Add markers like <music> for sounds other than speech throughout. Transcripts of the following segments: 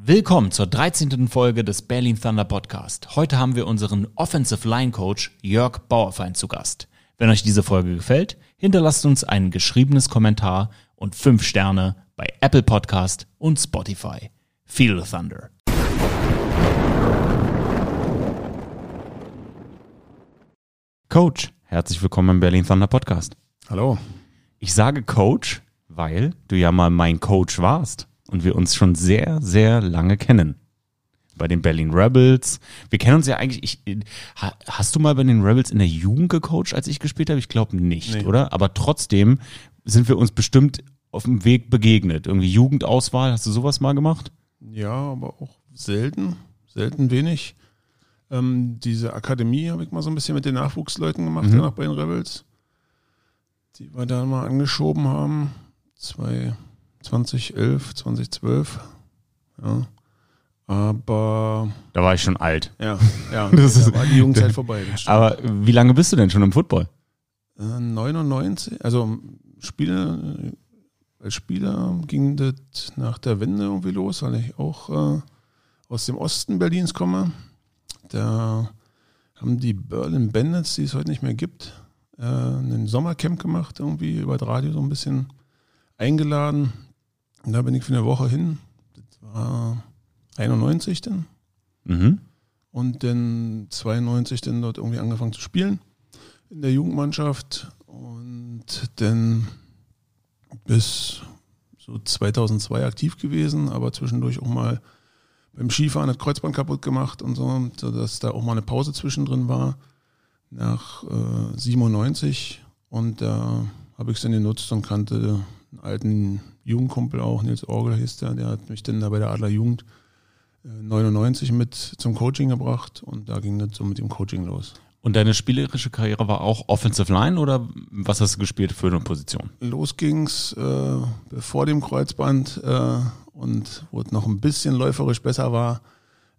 Willkommen zur 13. Folge des Berlin Thunder Podcast. Heute haben wir unseren Offensive Line Coach Jörg Bauerfeind zu Gast. Wenn euch diese Folge gefällt, hinterlasst uns ein geschriebenes Kommentar und 5 Sterne bei Apple Podcast und Spotify. Feel the Thunder. Coach, herzlich willkommen im Berlin Thunder Podcast. Hallo. Ich sage Coach, weil du ja mal mein Coach warst und wir uns schon sehr, sehr lange kennen. Bei den Berlin Rebels. Wir kennen uns ja eigentlich. Ich, hast du mal bei den Rebels in der Jugend gecoacht, als ich gespielt habe? Ich glaube nicht, nee. oder? Aber trotzdem sind wir uns bestimmt auf dem Weg begegnet. Irgendwie Jugendauswahl, hast du sowas mal gemacht? Ja, aber auch selten. Selten wenig. Ähm, diese Akademie habe ich mal so ein bisschen mit den Nachwuchsleuten gemacht, mhm. danach bei den Rebels. Die wir da mal angeschoben haben. Zwei, 2011, 2012. Ja. Aber. Da war ich schon alt. Ja, ja. <laughs> das da war die Jugendzeit vorbei. Aber wie lange bist du denn schon im Football? Äh, 99. Also Spieler, als Spieler ging das nach der Wende irgendwie los, weil ich auch äh, aus dem Osten Berlins komme. Da haben die Berlin Bandits, die es heute nicht mehr gibt, äh, ein Sommercamp gemacht, irgendwie über das Radio so ein bisschen eingeladen. Und da bin ich für eine Woche hin. Das war 91 dann. Mhm. Und dann 92 dann dort irgendwie angefangen zu spielen in der Jugendmannschaft. Und dann bis so 2002 aktiv gewesen, aber zwischendurch auch mal beim Skifahren das Kreuzband kaputt gemacht und so, sodass da auch mal eine Pause zwischendrin war nach äh, 97. Und da habe ich es dann genutzt und kannte einen alten Jugendkumpel auch, Nils Orgel hieß der, der hat mich dann da bei der Adler Jugend äh, 99 mit zum Coaching gebracht und da ging das so mit dem Coaching los. Und deine spielerische Karriere war auch Offensive Line oder was hast du gespielt für eine Position? Los ging's äh, vor dem Kreuzband äh, und wo es noch ein bisschen läuferisch besser war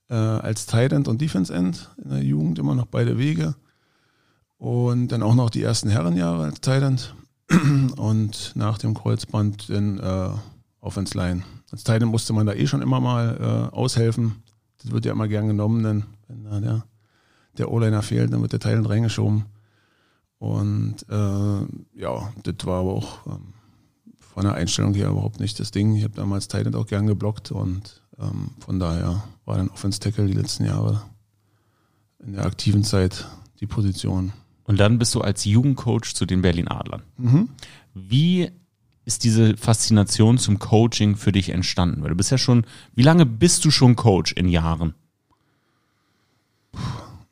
äh, als Tight End und Defense End in der Jugend immer noch beide Wege und dann auch noch die ersten Herrenjahre als Tight End <clears throat> und nach dem Kreuzband dann äh, Offense Line. Als End musste man da eh schon immer mal äh, aushelfen. Das wird ja immer gern genommen, denn wenn da der der O-Liner fehlt, dann wird der Teil reingeschoben. Und äh, ja, das war aber auch ähm, von der Einstellung her überhaupt nicht das Ding. Ich habe damals Titan auch gern geblockt und ähm, von daher war dann Offense Tackle die letzten Jahre in der aktiven Zeit die Position. Und dann bist du als Jugendcoach zu den Berlin Adlern. Mhm. Wie ist diese Faszination zum Coaching für dich entstanden? Weil du bist ja schon, wie lange bist du schon Coach in Jahren? Puh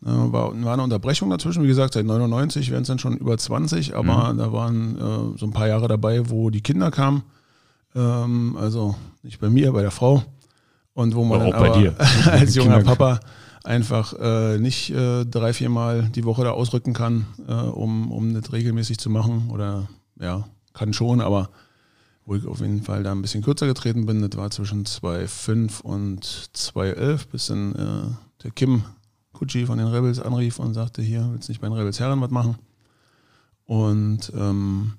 äh, war, war eine Unterbrechung dazwischen, wie gesagt, seit 99 werden es dann schon über 20, aber mhm. da waren äh, so ein paar Jahre dabei, wo die Kinder kamen. Ähm, also nicht bei mir, bei der Frau. Und wo man auch bei dir. <laughs> als junger Papa einfach äh, nicht äh, drei, vier Mal die Woche da ausrücken kann, äh, um, um das regelmäßig zu machen. Oder ja, kann schon, aber wo ich auf jeden Fall da ein bisschen kürzer getreten bin, das war zwischen 2,5 und 2,11, bis dann äh, der Kim Kutschi von den Rebels anrief und sagte, hier, willst du nicht bei den Rebels Herren was machen? Und, ähm,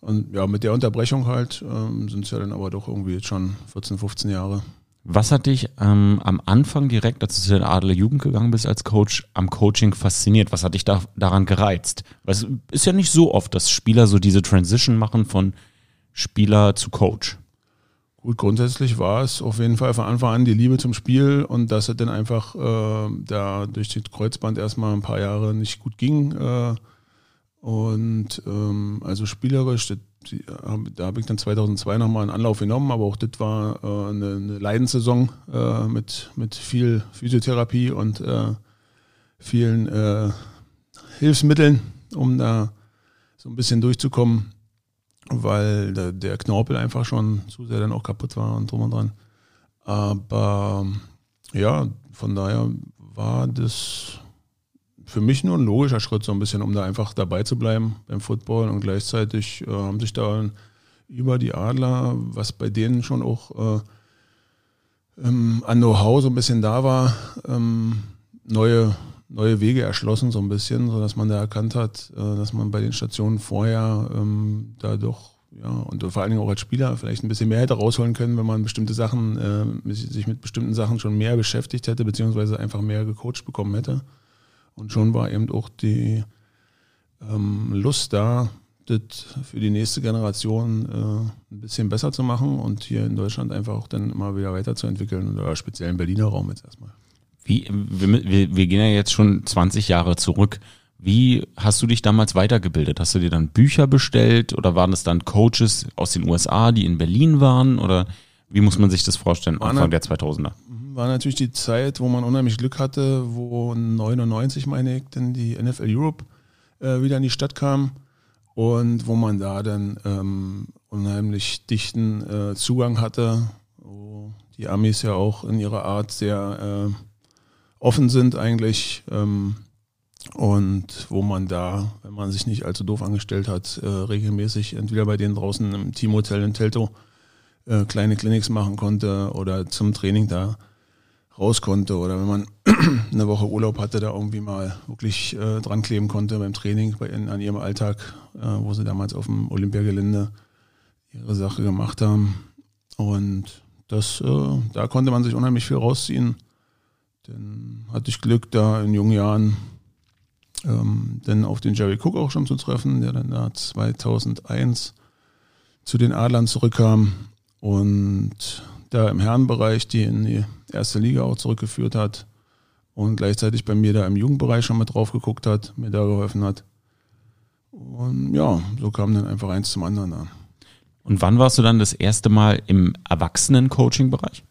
und ja, mit der Unterbrechung halt ähm, sind es ja dann aber doch irgendwie jetzt schon 14, 15 Jahre. Was hat dich ähm, am Anfang direkt, als du zu der Adler Jugend gegangen bist als Coach, am Coaching fasziniert? Was hat dich da, daran gereizt? Weil es ist ja nicht so oft, dass Spieler so diese Transition machen von Spieler zu Coach. Gut, grundsätzlich war es auf jeden Fall von Anfang an die Liebe zum Spiel und dass es dann einfach äh, da durch das Kreuzband erstmal ein paar Jahre nicht gut ging. Äh, und ähm, also spielerisch, das, da habe ich dann 2002 nochmal einen Anlauf genommen, aber auch das war äh, eine, eine Leidenssaison äh, mit, mit viel Physiotherapie und äh, vielen äh, Hilfsmitteln, um da so ein bisschen durchzukommen weil der, der, Knorpel einfach schon zu sehr dann auch kaputt war und drum und dran. Aber ja, von daher war das für mich nur ein logischer Schritt, so ein bisschen, um da einfach dabei zu bleiben beim Football und gleichzeitig äh, haben sich da über die Adler, was bei denen schon auch äh, ähm, an Know-how so ein bisschen da war, ähm, neue, neue Wege erschlossen, so ein bisschen, sodass man da erkannt hat, äh, dass man bei den Stationen vorher ähm, da doch ja, und vor allen Dingen auch als Spieler vielleicht ein bisschen mehr hätte rausholen können, wenn man bestimmte Sachen, äh, sich mit bestimmten Sachen schon mehr beschäftigt hätte, beziehungsweise einfach mehr gecoacht bekommen hätte. Und schon war eben auch die ähm, Lust da, das für die nächste Generation äh, ein bisschen besser zu machen und hier in Deutschland einfach auch dann immer wieder weiterzuentwickeln oder speziell im Berliner Raum jetzt erstmal. Wie, wir, wir, gehen ja jetzt schon 20 Jahre zurück. Wie hast du dich damals weitergebildet? Hast du dir dann Bücher bestellt oder waren es dann Coaches aus den USA, die in Berlin waren? Oder wie muss man sich das vorstellen, Anfang der 2000er? War natürlich die Zeit, wo man unheimlich Glück hatte, wo 99, meine ich, denn die NFL Europe äh, wieder in die Stadt kam und wo man da dann ähm, unheimlich dichten äh, Zugang hatte, wo die Amis ja auch in ihrer Art sehr äh, offen sind eigentlich ähm, und wo man da, wenn man sich nicht allzu doof angestellt hat, äh, regelmäßig entweder bei denen draußen im Teamhotel in Telto äh, kleine Clinics machen konnte oder zum Training da raus konnte oder wenn man <clears throat> eine Woche Urlaub hatte, da irgendwie mal wirklich äh, dran kleben konnte beim Training bei, in, an ihrem Alltag, äh, wo sie damals auf dem Olympiagelände ihre Sache gemacht haben. Und das, äh, da konnte man sich unheimlich viel rausziehen. Dann hatte ich Glück, da in jungen Jahren ähm, dann auf den Jerry Cook auch schon zu treffen, der dann da 2001 zu den Adlern zurückkam und da im Herrenbereich die in die erste Liga auch zurückgeführt hat und gleichzeitig bei mir da im Jugendbereich schon mit drauf geguckt hat, mir da geholfen hat. Und ja, so kam dann einfach eins zum anderen da. Und wann warst du dann das erste Mal im Erwachsenen-Coaching-Bereich?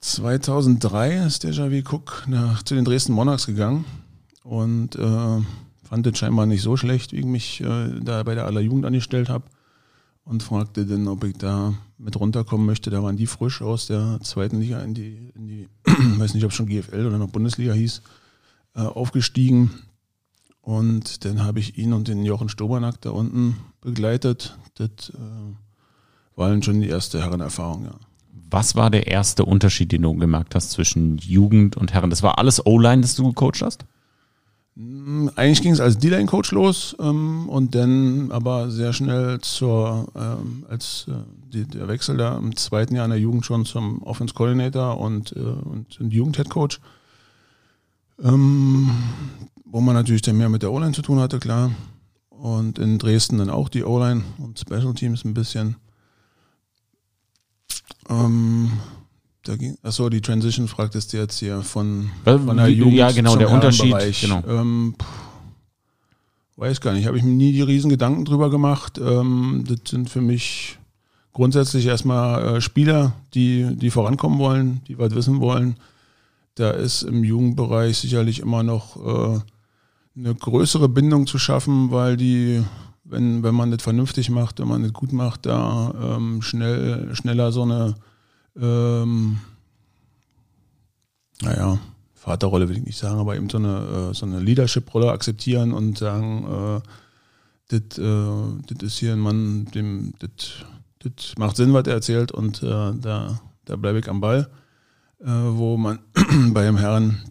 2003 ist der Javi Cook nach, zu den Dresden Monarchs gegangen und äh, fand es scheinbar nicht so schlecht, wie ich mich äh, da bei der aller Jugend angestellt habe und fragte dann, ob ich da mit runterkommen möchte. Da waren die frisch aus der zweiten Liga in die, in die <clears throat> weiß nicht, ob es schon GFL oder noch Bundesliga hieß, äh, aufgestiegen. Und dann habe ich ihn und den Jochen Stobernack da unten begleitet. Das äh, war dann schon die erste Herrenerfahrung, ja. Was war der erste Unterschied, den du gemerkt hast zwischen Jugend und Herren? Das war alles O-Line, das du gecoacht hast? Mm, eigentlich ging es als D-Line-Coach los ähm, und dann aber sehr schnell zur, ähm, als äh, die, der Wechsel da im zweiten Jahr in der Jugend schon zum Offense Coordinator und, äh, und, und Jugend-Head-Coach. Ähm, wo man natürlich dann mehr mit der O-Line zu tun hatte, klar. Und in Dresden dann auch die O-Line und Special Teams ein bisschen. Ähm, da ging, achso, die Transition fragtest du jetzt hier von, von der Jugend Ja, genau, der Unterschied. Genau. Ähm, weiß gar nicht, habe ich mir nie die riesen Gedanken drüber gemacht. Ähm, das sind für mich grundsätzlich erstmal äh, Spieler, die, die vorankommen wollen, die was wissen wollen. Da ist im Jugendbereich sicherlich immer noch äh, eine größere Bindung zu schaffen, weil die, wenn, wenn man das vernünftig macht, wenn man das gut macht, da ähm, schnell, schneller so eine ähm, naja, Vaterrolle will ich nicht sagen, aber eben so eine, äh, so eine Leadership-Rolle akzeptieren und sagen, äh, das äh, ist hier ein Mann, dem das macht Sinn, was er erzählt und äh, da, da bleibe ich am Ball. Äh, wo man <clears throat> beim Herren,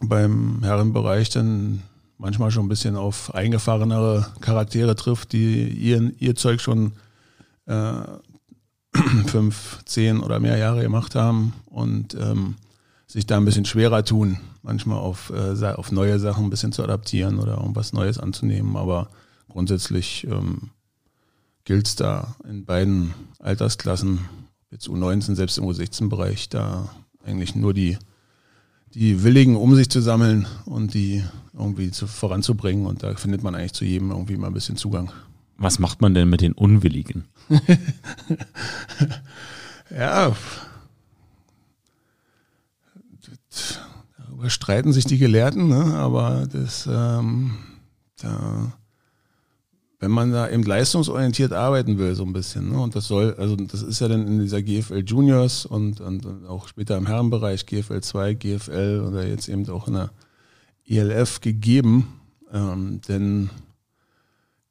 beim Herrenbereich dann manchmal schon ein bisschen auf eingefahrenere Charaktere trifft, die ihr, ihr Zeug schon äh, <clears throat> fünf, zehn oder mehr Jahre gemacht haben und ähm, sich da ein bisschen schwerer tun, manchmal auf, äh, auf neue Sachen ein bisschen zu adaptieren oder irgendwas Neues anzunehmen. Aber grundsätzlich ähm, gilt es da in beiden Altersklassen, jetzt U19, selbst im U16-Bereich, da eigentlich nur die, die Willigen um sich zu sammeln und die irgendwie zu, voranzubringen. Und da findet man eigentlich zu jedem irgendwie mal ein bisschen Zugang. Was macht man denn mit den Unwilligen? <laughs> ja, darüber streiten sich die Gelehrten, ne? aber das, ähm, da, wenn man da eben leistungsorientiert arbeiten will, so ein bisschen, ne? und das soll, also das ist ja dann in dieser GFL Juniors und, und, auch später im Herrenbereich GFL 2, GFL oder jetzt eben auch in der ELF gegeben, ähm, denn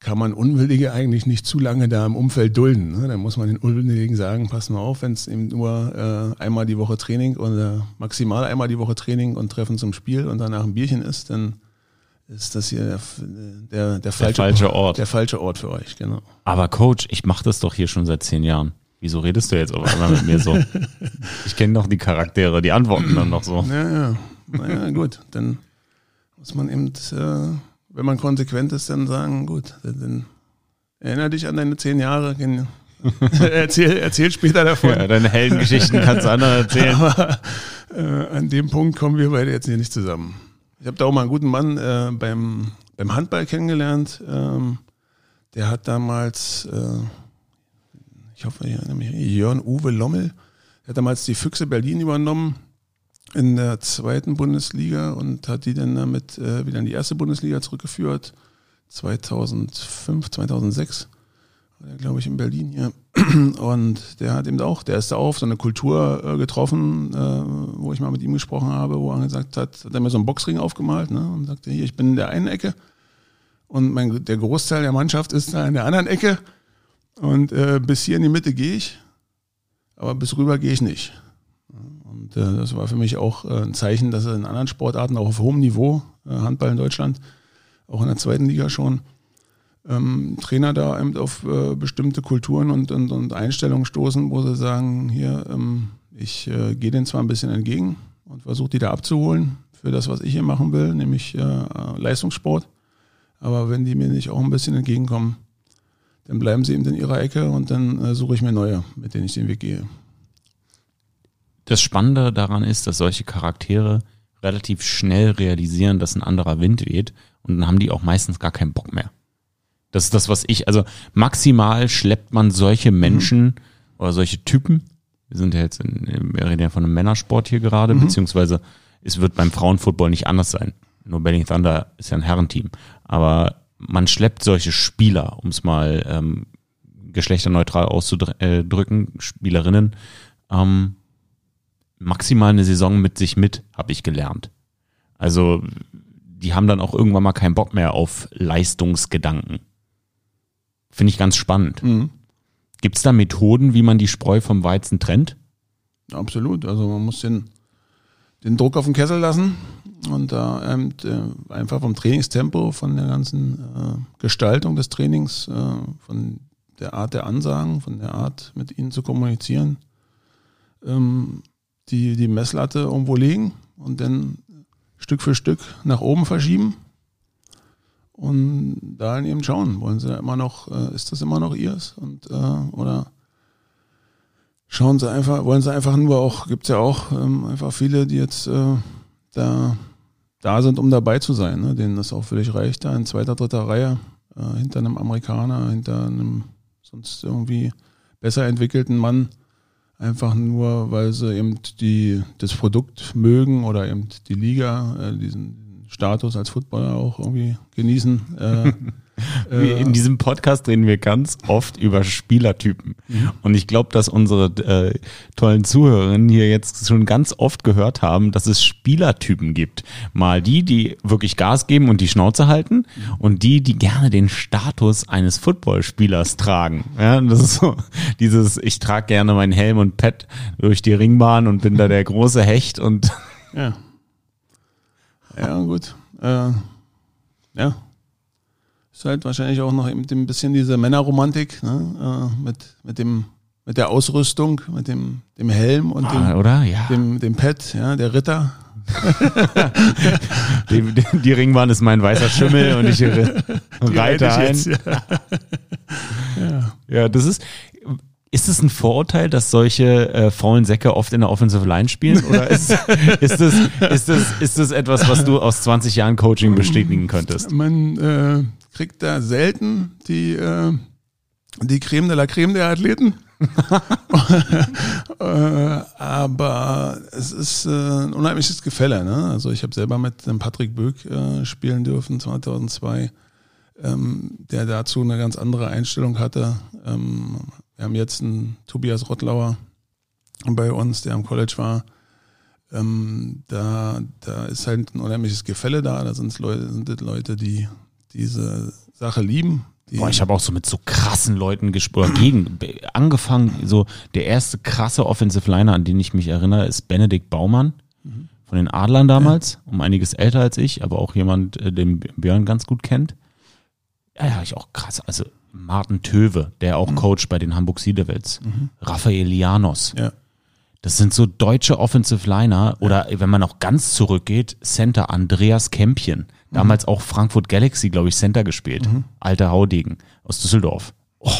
kann man Unwillige eigentlich nicht zu lange da im Umfeld dulden. Ne? Dann muss man den Unwilligen sagen, pass mal auf, wenn es eben nur äh, einmal die Woche Training oder maximal einmal die Woche Training und Treffen zum Spiel und danach ein Bierchen ist, dann ist das hier der, der, der, Der falsche, falsche Ort. der falsche Ort für euch, genau. Aber Coach, ich mache das doch hier schon seit zehn Jahren. Wieso redest du jetzt auf einmal mit mir so? <laughs> Ich kenne doch die Charaktere, die antworten dann noch so. Ja, ja. Naja, gut. Dann muss man eben, äh, wenn man konsequent ist, dann sagen, gut, dann, erinnere dich an deine zehn Jahre. <laughs> erzähl, erzähl später davon. Ja, deine Heldengeschichten kannst du anderen erzählen. Aber äh, an dem Punkt kommen wir beide jetzt hier nicht zusammen. Ich habe da auch mal einen guten Mann äh, beim, beim Handball kennengelernt. Ähm, der hat damals, äh, ich hoffe, ich erinnere mich, Jörn Uwe Lommel, der hat damals die Füchse Berlin übernommen in der zweiten Bundesliga und hat die dann damit äh, wieder in die erste Bundesliga zurückgeführt. 2005, 2006 war der, glaube ich, in Berlin hier. <clears throat> Und der hat eben auch, der ist da auf so eine Kultur äh, getroffen, äh, wo ich mal mit ihm gesprochen habe, wo er gesagt hat, hat er mir so einen Boxring aufgemalt ne, und sagte, hier, ich bin in der einen Ecke und mein, der Großteil der Mannschaft ist da in der anderen Ecke und äh, bis hier in die Mitte gehe ich, aber bis rüber gehe ich nicht. Und äh, das war für mich auch äh, ein Zeichen, dass er in anderen Sportarten, auch auf hohem Niveau, äh, Handball in Deutschland, auch in der zweiten Liga schon, ähm, Trainer da eben auf bestimmte Kulturen und, und, und Einstellungen stoßen, wo sie sagen, hier, ähm, ich gehe denen zwar ein bisschen entgegen und versuche die da abzuholen für das, was ich hier machen will, nämlich Leistungssport. Aber wenn die mir nicht auch ein bisschen entgegenkommen, dann bleiben sie eben in ihrer Ecke und dann suche ich mir neue, mit denen ich den Weg gehe. Das Spannende daran ist, dass solche Charaktere relativ schnell realisieren, dass ein anderer Wind weht und dann haben die auch meistens gar keinen Bock mehr. Das ist das, was ich, also maximal schleppt man solche Menschen oder solche Typen, wir sind ja jetzt in, wir reden ja von einem Männersport hier gerade, beziehungsweise es wird beim Frauenfootball nicht anders sein. Nur Berlin Thunder ist ja ein Herrenteam. Aber man schleppt solche Spieler, um es mal ähm, geschlechterneutral auszudrücken, Spielerinnen, ähm, maximal eine Saison mit sich mit, habe ich gelernt. Also die haben dann auch irgendwann mal keinen Bock mehr auf Leistungsgedanken. Finde ich ganz spannend. Mhm. Gibt es da Methoden, wie man die Spreu vom Weizen trennt? Absolut. Also man muss den, den Druck auf den Kessel lassen und da eben, äh, einfach vom Trainingstempo, von der ganzen äh, Gestaltung des Trainings, äh, von der Art der Ansagen, von der Art mit ihnen zu kommunizieren, ähm, die, die Messlatte irgendwo legen und dann Stück für Stück nach oben verschieben und da eben schauen, wollen sie da immer noch, äh, ist das immer noch ihrs und äh, oder schauen sie einfach, wollen sie einfach nur auch, gibt's ja auch ähm, einfach viele, die jetzt äh, da, da sind, um dabei zu sein, ne? denen das auch völlig reicht, da in zweiter, dritter Reihe, äh, hinter einem Amerikaner, hinter einem sonst irgendwie besser entwickelten Mann, einfach nur, weil sie eben die, das Produkt mögen oder eben die Liga, äh, diesen Status als Footballer auch irgendwie genießen. Äh, <laughs> In diesem Podcast reden wir ganz oft über Spielertypen. Und ich glaube, dass unsere äh, tollen Zuhörerinnen hier jetzt schon ganz oft gehört haben, dass es Spielertypen gibt. Mal die, die wirklich Gas geben und die Schnauze halten und die, die gerne den Status eines Footballspielers tragen. Ja, das ist so dieses, ich trage gerne meinen Helm und Pad durch die Ringbahn und bin da der große Hecht und Ja. Ja, gut. Äh, ja. Ist halt wahrscheinlich auch noch mit ein bisschen diese Männerromantik, ne? äh, mit, mit dem, mit der Ausrüstung, mit dem, dem Helm und dem, Ah, oder? Ja. dem, dem Pad, ja, der Ritter. <laughs> Die, die, die Ringbahn ist mein weißer Schimmel und ich <laughs> re- reite ein. jetzt, ja. Ja, das ist. Ist es ein Vorurteil, dass solche äh, faulen Säcke oft in der Offensive Line spielen? Oder <laughs> ist, ist, das, ist, das, ist das etwas, was du aus 20 Jahren Coaching bestätigen könntest? Man äh, kriegt da selten die, äh, die Creme de la Creme der Athleten. <laughs> äh, aber es ist äh, ein unheimliches Gefälle. Ne? Also ich habe selber mit dem Patrick Böck äh, spielen dürfen 2002, ähm, der dazu eine ganz andere Einstellung hatte. Ähm, wir haben jetzt einen Tobias Rottlauer bei uns, der am College war. Ähm, da, da ist halt ein unheimliches Gefälle da. Da sind Leute, sind Leute, die diese Sache lieben. Die, Boah, ich habe auch so mit so krassen Leuten gesprochen. Gegen, angefangen, so der erste krasse Offensive Liner, an den ich mich erinnere, ist Benedikt Baumann. von den Adlern damals, um einiges älter als ich, aber auch jemand, äh, den Björn ganz gut kennt. Ja, ja, ich auch krass. Also Martin Töwe, der auch Coach bei den Hamburg Sea Devils. Raphael Lianos. Ja. Das sind so deutsche Offensive Liner oder wenn man auch ganz zurückgeht, Center Andreas Kämpchen. Damals auch Frankfurt Galaxy, glaube ich, Center gespielt. Alter Haudegen aus Düsseldorf. Oh,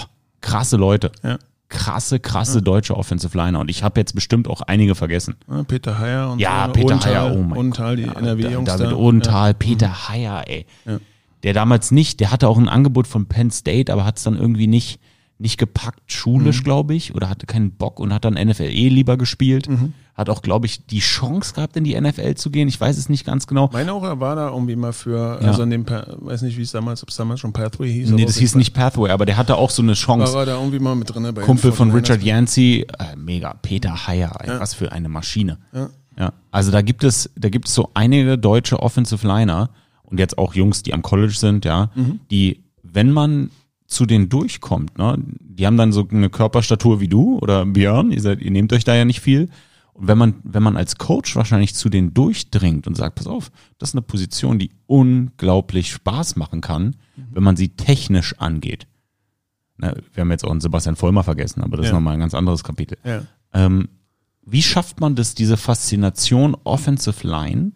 krasse Leute. Ja. Krasse, krasse deutsche Offensive Liner. Und ich habe jetzt bestimmt auch einige vergessen. Ja, Peter Heyer und Ja, Peter Odenthal, Heyer, oh mein Odenthal, die Ja, NRW-Jungs David da. Odenthal, Peter Heyer, ey. Ja. Der damals nicht, der hatte auch ein Angebot von Penn State, aber hat es dann irgendwie nicht, nicht gepackt, schulisch, Mhm. glaube ich, oder hatte keinen Bock und hat dann NFLE lieber gespielt. Mhm. Hat auch, glaube ich, die Chance gehabt, in die NFL zu gehen. Ich weiß es nicht ganz genau. Meine auch, er war da irgendwie mal für, Ja. also in dem, weiß nicht, wie es damals, ob es damals schon Pathway hieß. Nee, das hieß nicht Pathway, aber der hatte auch so eine Chance. War er da irgendwie mal mit drin bei Kumpel von 49ers. Richard Yancey, äh, mega, Peter Heyer, ey, was für eine Maschine. Ja. Ja, also da gibt es, da gibt es so einige deutsche Offensive Liner und jetzt auch Jungs, die am College sind, ja, die, wenn man zu denen durchkommt, ne, die haben dann so eine Körperstatur wie du oder Björn, ihr seid, ihr nehmt euch da ja nicht viel. Und wenn man, wenn man als Coach wahrscheinlich zu denen durchdringt und sagt, pass auf, das ist eine Position, die unglaublich Spaß machen kann, wenn man sie technisch angeht. Ne, wir haben jetzt auch einen Sebastian Vollmer vergessen, aber das ist Ja. nochmal ein ganz anderes Kapitel. Ja. Ähm, wie schafft man das, diese Faszination Offensive Line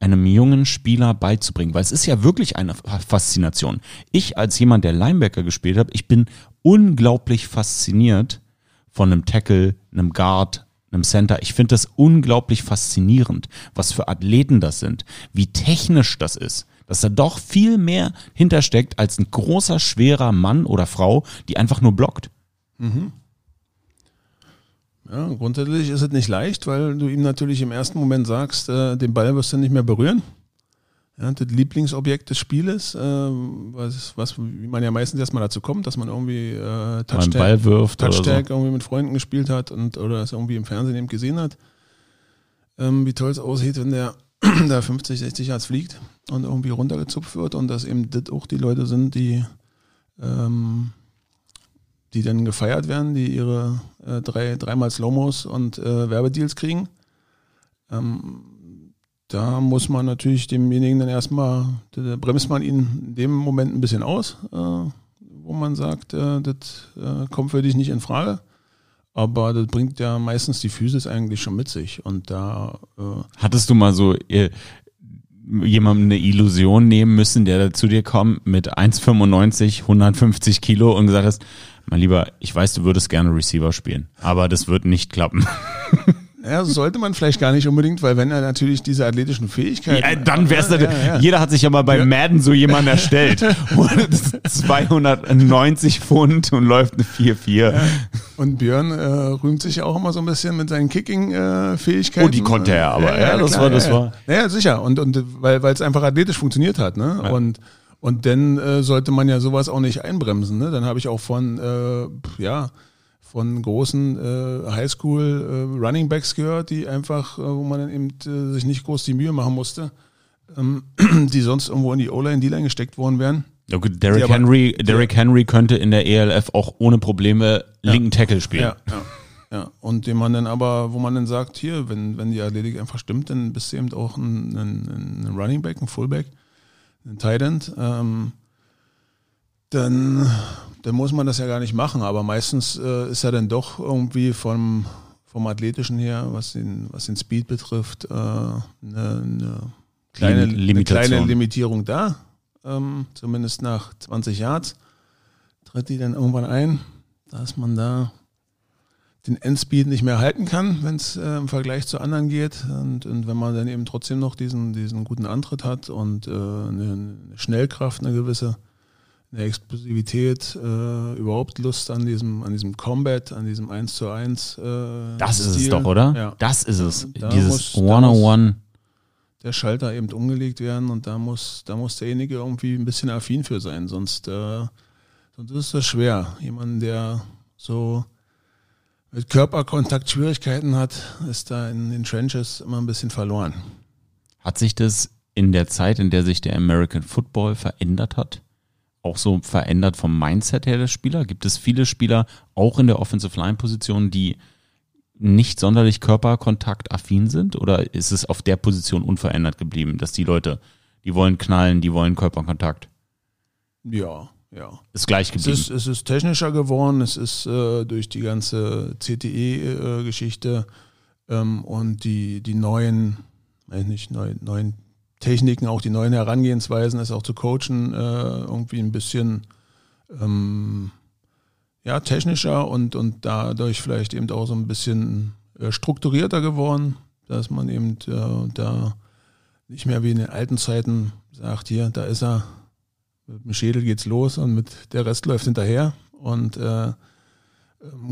einem jungen Spieler beizubringen? Weil es ist ja wirklich eine Fa- Faszination. Ich als jemand, der Linebacker gespielt hat, ich bin unglaublich fasziniert von einem Tackle, einem Guard, einem Center. Ich finde das unglaublich faszinierend, was für Athleten das sind, wie technisch das ist, dass da doch viel mehr hintersteckt als ein großer, schwerer Mann oder Frau, die einfach nur blockt. Ja, grundsätzlich ist es nicht leicht, weil du ihm natürlich im ersten Moment sagst, äh, den Ball wirst du nicht mehr berühren. Ja, das Lieblingsobjekt des Spieles, äh, was, was, wie man ja meistens erstmal dazu kommt, dass man irgendwie äh, Touchtag, Ball wirft oder so. Touchtag irgendwie mit Freunden gespielt hat und oder es irgendwie im Fernsehen eben gesehen hat, ähm, wie toll es aussieht, wenn der <clears throat> da 50, 60 Yards fliegt und irgendwie runtergezupft wird und dass eben das auch die Leute sind, die ähm, die dann gefeiert werden, die ihre äh, drei, dreimal Slow-Mos und äh, Werbedeals kriegen. Ähm, da muss man natürlich demjenigen dann erstmal, da, bremst man ihn in dem Moment ein bisschen aus, äh, wo man sagt, äh, das äh, kommt für dich nicht in Frage. Aber das bringt ja meistens die Physis eigentlich schon mit sich. Und da äh, Hattest du mal so jemandem eine Illusion nehmen müssen, der zu dir kommt mit 1,95, 150 Kilo und gesagt hast, mein Lieber, ich weiß, du würdest gerne Receiver spielen, aber das wird nicht klappen. <laughs> ja, sollte man vielleicht gar nicht unbedingt, weil wenn er natürlich diese athletischen Fähigkeiten. Ja, dann wär's ja, ja, ja, ja. Jeder hat sich ja mal bei Madden so jemanden erstellt. <laughs> 290 Pfund und läuft eine 4-4. Und Björn äh, rühmt sich ja auch immer so ein bisschen mit seinen Kicking-Fähigkeiten. Oh, die konnte er aber, ja, das war- das war- Naja, sicher. Und, und weil es einfach athletisch funktioniert hat, ne? Und, und dann äh, sollte man ja sowas auch nicht einbremsen, ne? Dann habe ich auch von, äh, ja, von großen äh, Highschool äh, Running Backs gehört, die einfach, äh, wo man dann eben äh, sich nicht groß die Mühe machen musste, ähm, <clears throat> die sonst irgendwo in die O-Line, D-Line gesteckt worden wären. Ja, gut, Derrick aber- Henry, Derrick Henry könnte in der ELF auch ohne Probleme linken Tackle spielen. Ja, ja. Ja, und dem man dann aber, wo man dann sagt, hier, wenn, wenn die Athletik einfach stimmt, dann bist du eben auch ein, ein, ein Running Back, ein Fullback, ein Tight End. Ähm, dann, dann muss man das ja gar nicht machen. Aber meistens äh, ist ja dann doch irgendwie vom, vom Athletischen her, was den, was den Speed betrifft, äh, eine, eine, kleine, eine kleine Limitierung da. Ähm, zumindest nach 20 Yards tritt die dann irgendwann ein, dass man da den Endspeed nicht mehr halten kann, wenn es äh, im Vergleich zu anderen geht. Und, und wenn man dann eben trotzdem noch diesen, diesen guten Antritt hat und äh, eine Schnellkraft, eine gewisse eine Explosivität, äh, überhaupt Lust an diesem, an diesem Combat, an diesem 1 zu 1. Äh, Das ist es Stil. doch, oder? Ja. Das ist es. Da Dieses muss- One-on-One. der Schalter eben umgelegt werden und da muss, da muss derjenige irgendwie ein bisschen affin für sein, sonst, äh, sonst ist das schwer. Jemand, der so mit Körperkontakt Schwierigkeiten hat, ist da in den Trenches immer ein bisschen verloren. Hat sich das in der Zeit, in der sich der American Football verändert hat, auch so verändert vom Mindset her der Spieler? Gibt es viele Spieler, auch in der Offensive Line Position, die nicht sonderlich körperkontaktaffin sind? Oder ist es auf der Position unverändert geblieben, dass die Leute, die wollen knallen, die wollen Körperkontakt? Ja, ja. Ist gleich Es geblieben. ist, es ist technischer geworden, es ist äh, durch die ganze CTE-Geschichte ähm, und die, die neuen, weiß nicht, neuen, neuen Techniken, auch die neuen Herangehensweisen, es auch zu coachen, äh, irgendwie ein bisschen ähm, ja, technischer und, und dadurch vielleicht eben auch so ein bisschen äh, strukturierter geworden, dass man eben äh, da nicht mehr wie in den alten Zeiten sagt, hier, da ist er, mit dem Schädel geht's los und mit der Rest läuft hinterher. Und äh, ähm,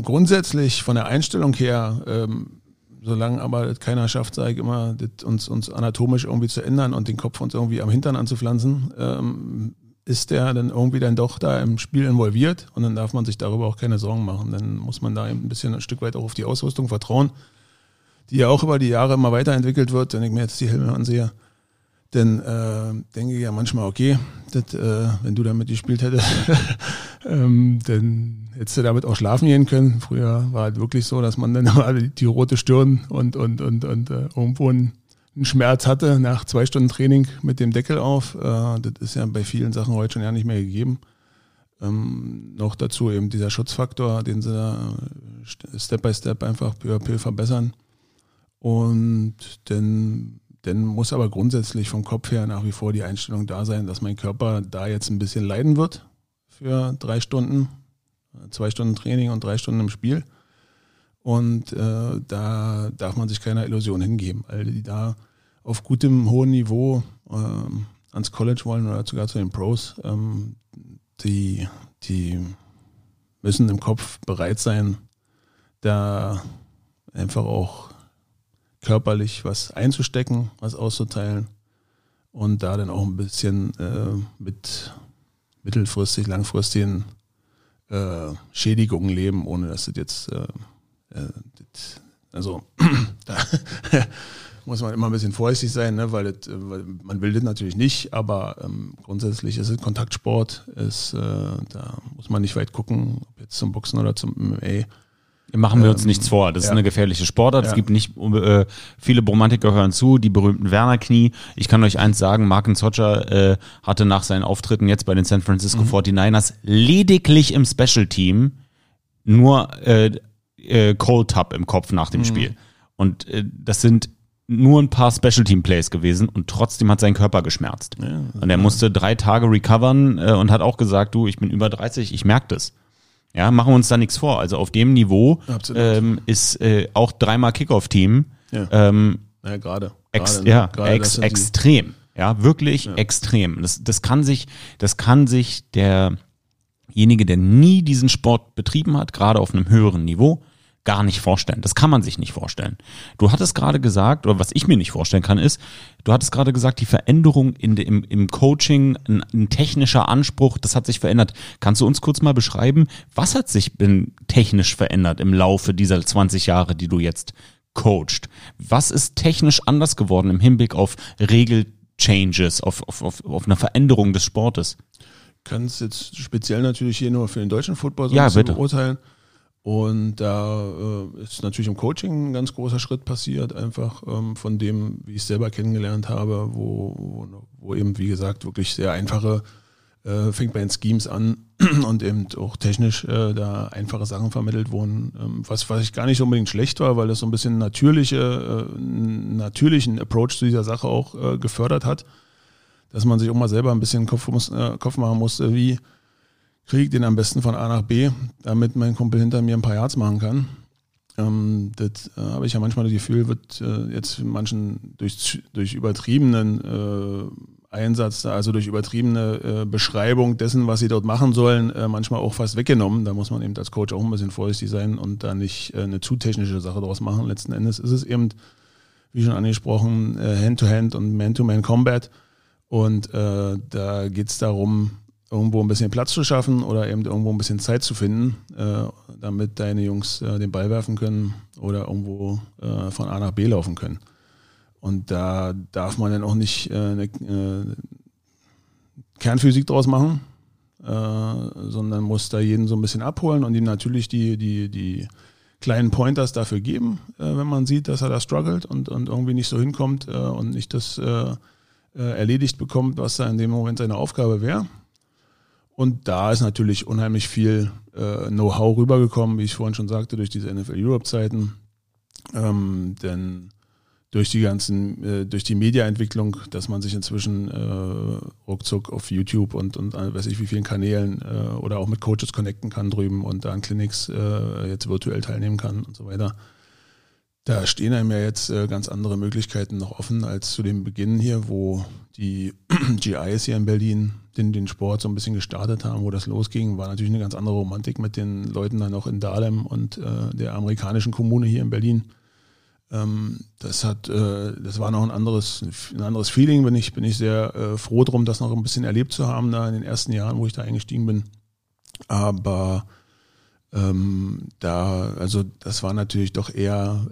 grundsätzlich von der Einstellung her, ähm, solange aber keiner schafft, sage ich immer, uns, uns anatomisch irgendwie zu ändern und den Kopf uns irgendwie am Hintern anzupflanzen, ähm, ist der dann irgendwie dann doch da im Spiel involviert und dann darf man sich darüber auch keine Sorgen machen. Dann muss man da eben ein bisschen ein Stück weit auch auf die Ausrüstung vertrauen, die ja auch über die Jahre immer weiterentwickelt wird. Wenn ich mir jetzt die Helme ansehe, dann äh, denke ich ja manchmal, okay, das, äh, wenn du damit gespielt hättest, <laughs> ähm, dann hättest du damit auch schlafen gehen können. Früher war es wirklich so, dass man dann <laughs> immer die, rote Stirn und, und, und, und äh, irgendwo einen, einen Schmerz hatte nach zwei Stunden Training mit dem Deckel auf. Äh, das ist ja bei vielen Sachen heute schon ja nicht mehr gegeben. Ähm, noch dazu eben dieser Schutzfaktor, den sie da äh, Step by Step einfach peu à peu verbessern. Und dann dann muss aber grundsätzlich vom Kopf her nach wie vor die Einstellung da sein, dass mein Körper da jetzt ein bisschen leiden wird für drei Stunden, zwei Stunden Training und drei Stunden im Spiel. Und äh, da darf man sich keiner Illusion hingeben, weil die da auf gutem, hohen Niveau ähm, ans College wollen oder sogar zu den Pros, ähm, die, die müssen im Kopf bereit sein, da einfach auch körperlich was einzustecken, was auszuteilen und da dann auch ein bisschen äh, mit mittelfristig, langfristigen äh, Schädigungen leben, ohne dass das jetzt, äh, äh, das, also <clears throat> da <laughs> muss man immer ein bisschen vorsichtig sein, ne, weil, das, weil man will das natürlich nicht, aber ähm, grundsätzlich ist es Kontaktsport, ist, äh, da muss man nicht weit gucken, ob jetzt zum Boxen oder zum MMA. Machen wir uns Ähm, nichts vor. Das ist ja. eine gefährliche Sportart. Es Ja. gibt nicht, äh, viele Bromantiker hören zu, die berühmten Werner-Knie. Ich kann euch eins sagen, Marken Zotter äh, hatte nach seinen Auftritten jetzt bei den San Francisco Mhm. 49ers lediglich im Special-Team nur äh, äh, Cold Tub im Kopf nach Mhm. dem Spiel. Und äh, das sind nur ein paar Special-Team-Plays gewesen und trotzdem hat sein Körper geschmerzt. Ja, und er musste drei Tage recovern äh, und hat auch gesagt, du, ich bin über 30, ich merke das. Ja, machen wir uns da nichts vor. Also auf dem Niveau ähm, ist äh, auch dreimal Kickoff-Team Ja. ähm, Ja, gerade. ex, ja, ex, extrem. Ja, wirklich extrem. Das, das kann sich, das kann sich derjenige, der nie diesen Sport betrieben hat, gerade auf einem höheren Niveau, gar nicht vorstellen. Das kann man sich nicht vorstellen. Du hattest gerade gesagt, oder was ich mir nicht vorstellen kann, ist, du hattest gerade gesagt, die Veränderung in de, im, im Coaching, ein, ein technischer Anspruch, das hat sich verändert. Kannst du uns kurz mal beschreiben, was hat sich denn technisch verändert im Laufe dieser 20 Jahre, die du jetzt coacht? Was ist technisch anders geworden im Hinblick auf Regelchanges, auf, auf, auf, auf eine Veränderung des Sportes? kann es jetzt speziell natürlich hier nur für den deutschen Football so Ja, beurteilen. Und da äh, ist natürlich im Coaching ein ganz großer Schritt passiert, einfach ähm, von dem, wie ich es selber kennengelernt habe, wo, wo, wo eben, wie gesagt, wirklich sehr einfache äh, fängt bei den Schemes an <clears throat> und eben auch technisch äh, da einfache Sachen vermittelt wurden, ähm, was, was ich gar nicht unbedingt schlecht war, weil das so ein bisschen natürliche, äh, natürlichen Approach zu dieser Sache auch äh, gefördert hat, dass man sich auch mal selber ein bisschen Kopf, muss, äh, Kopf machen musste, wie kriege ich den am besten von A nach B, damit mein Kumpel hinter mir ein paar Yards machen kann. Ähm, das äh, habe ich ja manchmal das Gefühl, wird äh, jetzt manchen durch, durch übertriebenen äh, Einsatz, also durch übertriebene äh, Beschreibung dessen, was sie dort machen sollen, äh, manchmal auch fast weggenommen. Da muss man eben als Coach auch ein bisschen vorsichtig sein und da nicht äh, eine zu technische Sache draus machen. Letzten Endes ist es eben, wie schon angesprochen, Hand-to-Hand und Man-to-Man-Combat. Und da geht es darum, irgendwo ein bisschen Platz zu schaffen oder eben irgendwo ein bisschen Zeit zu finden, äh, damit deine Jungs äh, den Ball werfen können oder irgendwo äh, von A nach B laufen können. Und da darf man dann auch nicht äh, eine äh, Kernphysik draus machen, äh, sondern muss da jeden so ein bisschen abholen und ihm natürlich die, die, die kleinen Pointers dafür geben, wenn man sieht, dass er da struggelt und, und irgendwie nicht so hinkommt und nicht das erledigt bekommt, was da in dem Moment seine Aufgabe wäre. Und da ist natürlich unheimlich viel äh, Know-how rübergekommen, wie ich vorhin schon sagte, durch diese NFL Europe-Zeiten. Ähm, denn durch die ganzen, äh, durch die Mediaentwicklung, dass man sich inzwischen äh, ruckzuck auf YouTube und, und äh, weiß ich wie vielen Kanälen äh, oder auch mit Coaches connecten kann drüben und da an Clinics äh, jetzt virtuell teilnehmen kann und so weiter. Da stehen einem ja jetzt äh, ganz andere Möglichkeiten noch offen als zu dem Beginn hier, wo die <clears throat> GIs hier in Berlin den, den Sport so ein bisschen gestartet haben, wo das losging, war natürlich eine ganz andere Romantik mit den Leuten dann auch in Dahlem und äh, der amerikanischen Kommune hier in Berlin. Ähm, das hat, äh, das war noch ein anderes, ein anderes Feeling. Bin ich, bin ich sehr äh, froh drum, das noch ein bisschen erlebt zu haben da in den ersten Jahren, wo ich da eingestiegen bin. Aber ähm, da, also das war natürlich doch eher,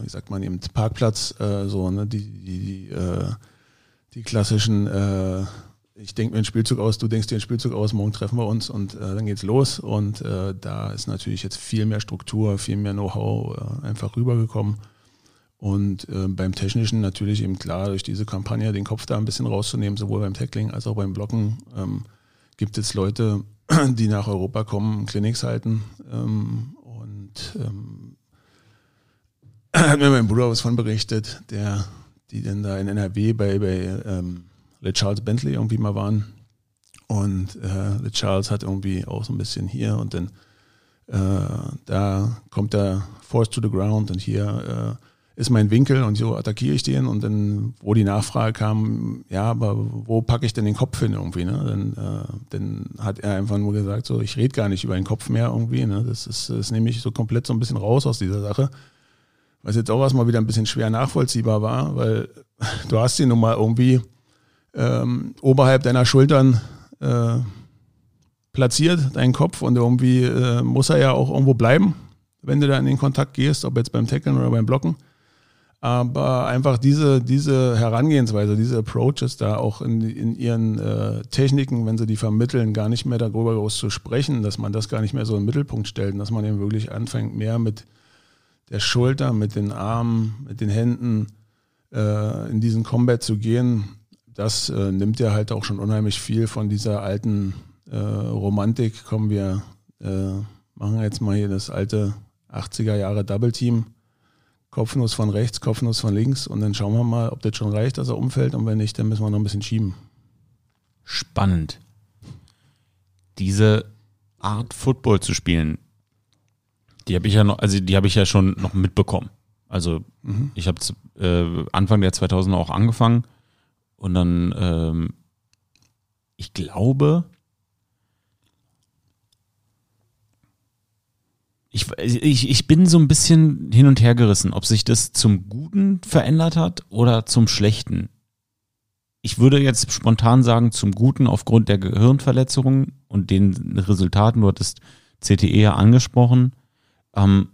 äh, wie sagt man eben, Parkplatz, äh, so, ne, die, die, die, äh, die klassischen, äh, ich denke mir einen Spielzug aus, du denkst dir einen Spielzug aus, morgen treffen wir uns und äh, dann geht's los. Und äh, da ist natürlich jetzt viel mehr Struktur, viel mehr Know-how einfach rübergekommen. Und beim Technischen natürlich eben klar, durch diese Kampagne den Kopf da ein bisschen rauszunehmen, sowohl beim Tackling als auch beim Blocken, ähm, gibt es Leute, die nach Europa kommen, Clinics halten. Ähm, und ähm, hat mir mein Bruder was von berichtet, der, die dann da in NRW bei, bei ähm, Le Charles Bentley irgendwie mal waren. Und äh, Le Charles hat irgendwie auch so ein bisschen hier und dann äh, da kommt der Force to the Ground und hier äh, ist mein Winkel und so attackiere ich den und dann, wo die Nachfrage kam, ja, aber wo packe ich denn den Kopf hin irgendwie, ne? Dann, äh, dann hat er einfach nur gesagt, so, ich rede gar nicht über den Kopf mehr irgendwie, ne? Das ist, das nehme ich so komplett so ein bisschen raus aus dieser Sache. Was jetzt auch erstmal wieder ein bisschen schwer nachvollziehbar war, weil <laughs> du hast ihn nun mal irgendwie ähm, oberhalb deiner Schultern äh, platziert, deinen Kopf, und irgendwie äh, muss er ja auch irgendwo bleiben, wenn du da in den Kontakt gehst, ob jetzt beim Tackeln oder beim Blocken. Aber einfach diese, diese Herangehensweise, diese Approaches da auch in, in ihren äh, Techniken, wenn sie die vermitteln, gar nicht mehr darüber groß zu sprechen, dass man das gar nicht mehr so in den Mittelpunkt stellt, dass man eben wirklich anfängt, mehr mit der Schulter, mit den Armen, mit den Händen äh, in diesen Combat zu gehen, das äh, nimmt ja halt auch schon unheimlich viel von dieser alten äh, Romantik. Kommen wir, äh, machen jetzt mal hier das alte 80er Jahre Double Team Kopfnuss von rechts, Kopfnuss von links und dann schauen wir mal, ob das schon reicht, dass er umfällt und wenn nicht, dann müssen wir noch ein bisschen schieben. Spannend. Diese Art Football zu spielen, die habe ich ja noch, also die habe ich ja schon noch mitbekommen. Also mhm. ich habe äh, Anfang der 2000er auch angefangen und dann, ähm, ich glaube, ich, ich, ich bin so ein bisschen hin und her gerissen, ob sich das zum Guten verändert hat oder zum Schlechten. Ich würde jetzt spontan sagen, zum Guten aufgrund der Gehirnverletzungen und den Resultaten, du hattest CTE ja angesprochen. Ähm,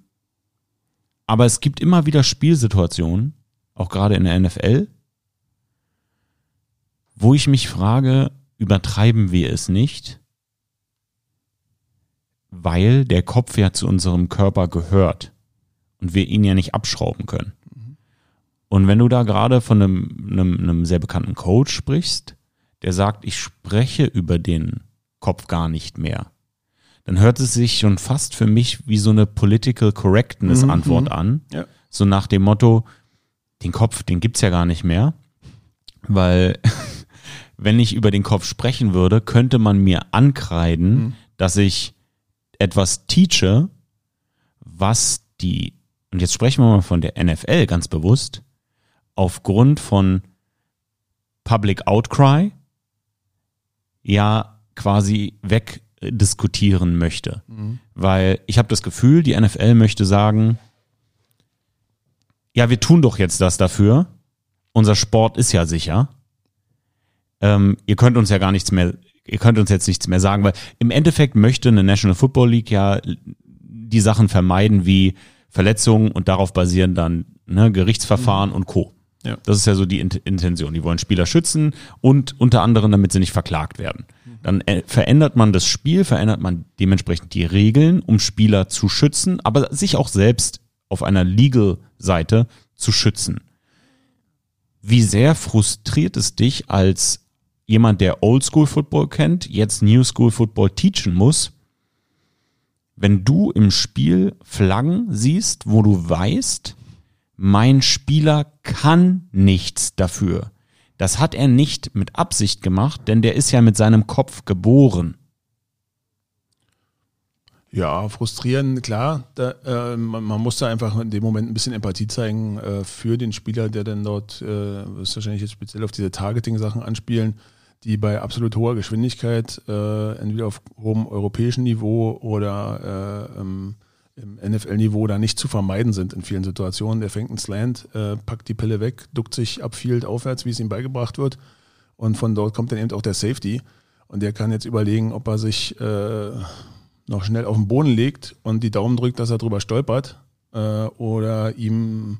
aber es gibt immer wieder Spielsituationen, auch gerade in der NFL, wo ich mich frage, übertreiben wir es nicht? Weil der Kopf ja zu unserem Körper gehört und wir ihn ja nicht abschrauben können. Und wenn du da gerade von einem, einem, einem sehr bekannten Coach sprichst, der sagt, ich spreche über den Kopf gar nicht mehr, dann hört es sich schon fast für mich wie so eine Political Correctness mhm, Antwort mhm. an. Ja. So nach dem Motto, den Kopf, den gibt's ja gar nicht mehr, weil <laughs> wenn ich über den Kopf sprechen würde, könnte man mir ankreiden, mhm. dass ich etwas teache, was die, und jetzt sprechen wir mal von der NFL ganz bewusst, aufgrund von Public Outcry ja quasi wegdiskutieren möchte. Mhm. Weil ich habe das Gefühl, die NFL möchte sagen, ja, wir tun doch jetzt das dafür. Unser Sport ist ja sicher. Ähm, ihr könnt uns ja gar nichts mehr ihr könnt uns jetzt nichts mehr sagen, weil im Endeffekt möchte eine National Football League ja die Sachen vermeiden wie Verletzungen und darauf basieren dann ne, Gerichtsverfahren mhm. und Co. Ja. Das ist ja so die Intention. Die wollen Spieler schützen und unter anderem, damit sie nicht verklagt werden. Mhm. Dann äh, verändert man das Spiel, verändert man dementsprechend die Regeln, um Spieler zu schützen, aber sich auch selbst auf einer Legal-Seite zu schützen. Wie sehr frustriert es dich als jemand, der Oldschool Football kennt, jetzt New School Football teachen muss, wenn du im Spiel Flaggen siehst, wo du weißt, mein Spieler kann nichts dafür. Das hat er nicht mit Absicht gemacht, denn der ist ja mit seinem Kopf geboren. Ja, frustrierend, klar. Da, äh, man, man, muss da einfach in dem Moment ein bisschen Empathie zeigen äh, für den Spieler, der dann dort, äh, ist wahrscheinlich jetzt speziell auf diese Targeting-Sachen anspielen, die bei absolut hoher Geschwindigkeit, äh, entweder auf hohem europäischen Niveau oder äh, im, im NFL-Niveau da nicht zu vermeiden sind in vielen Situationen. Der fängt einen Slant, äh, packt die Pille weg, duckt sich upfield aufwärts, wie es ihm beigebracht wird. Und von dort kommt dann eben auch der Safety. Und der kann jetzt überlegen, ob er sich äh, noch schnell auf den Boden legt und die Daumen drückt, dass er drüber stolpert. Äh, oder ihm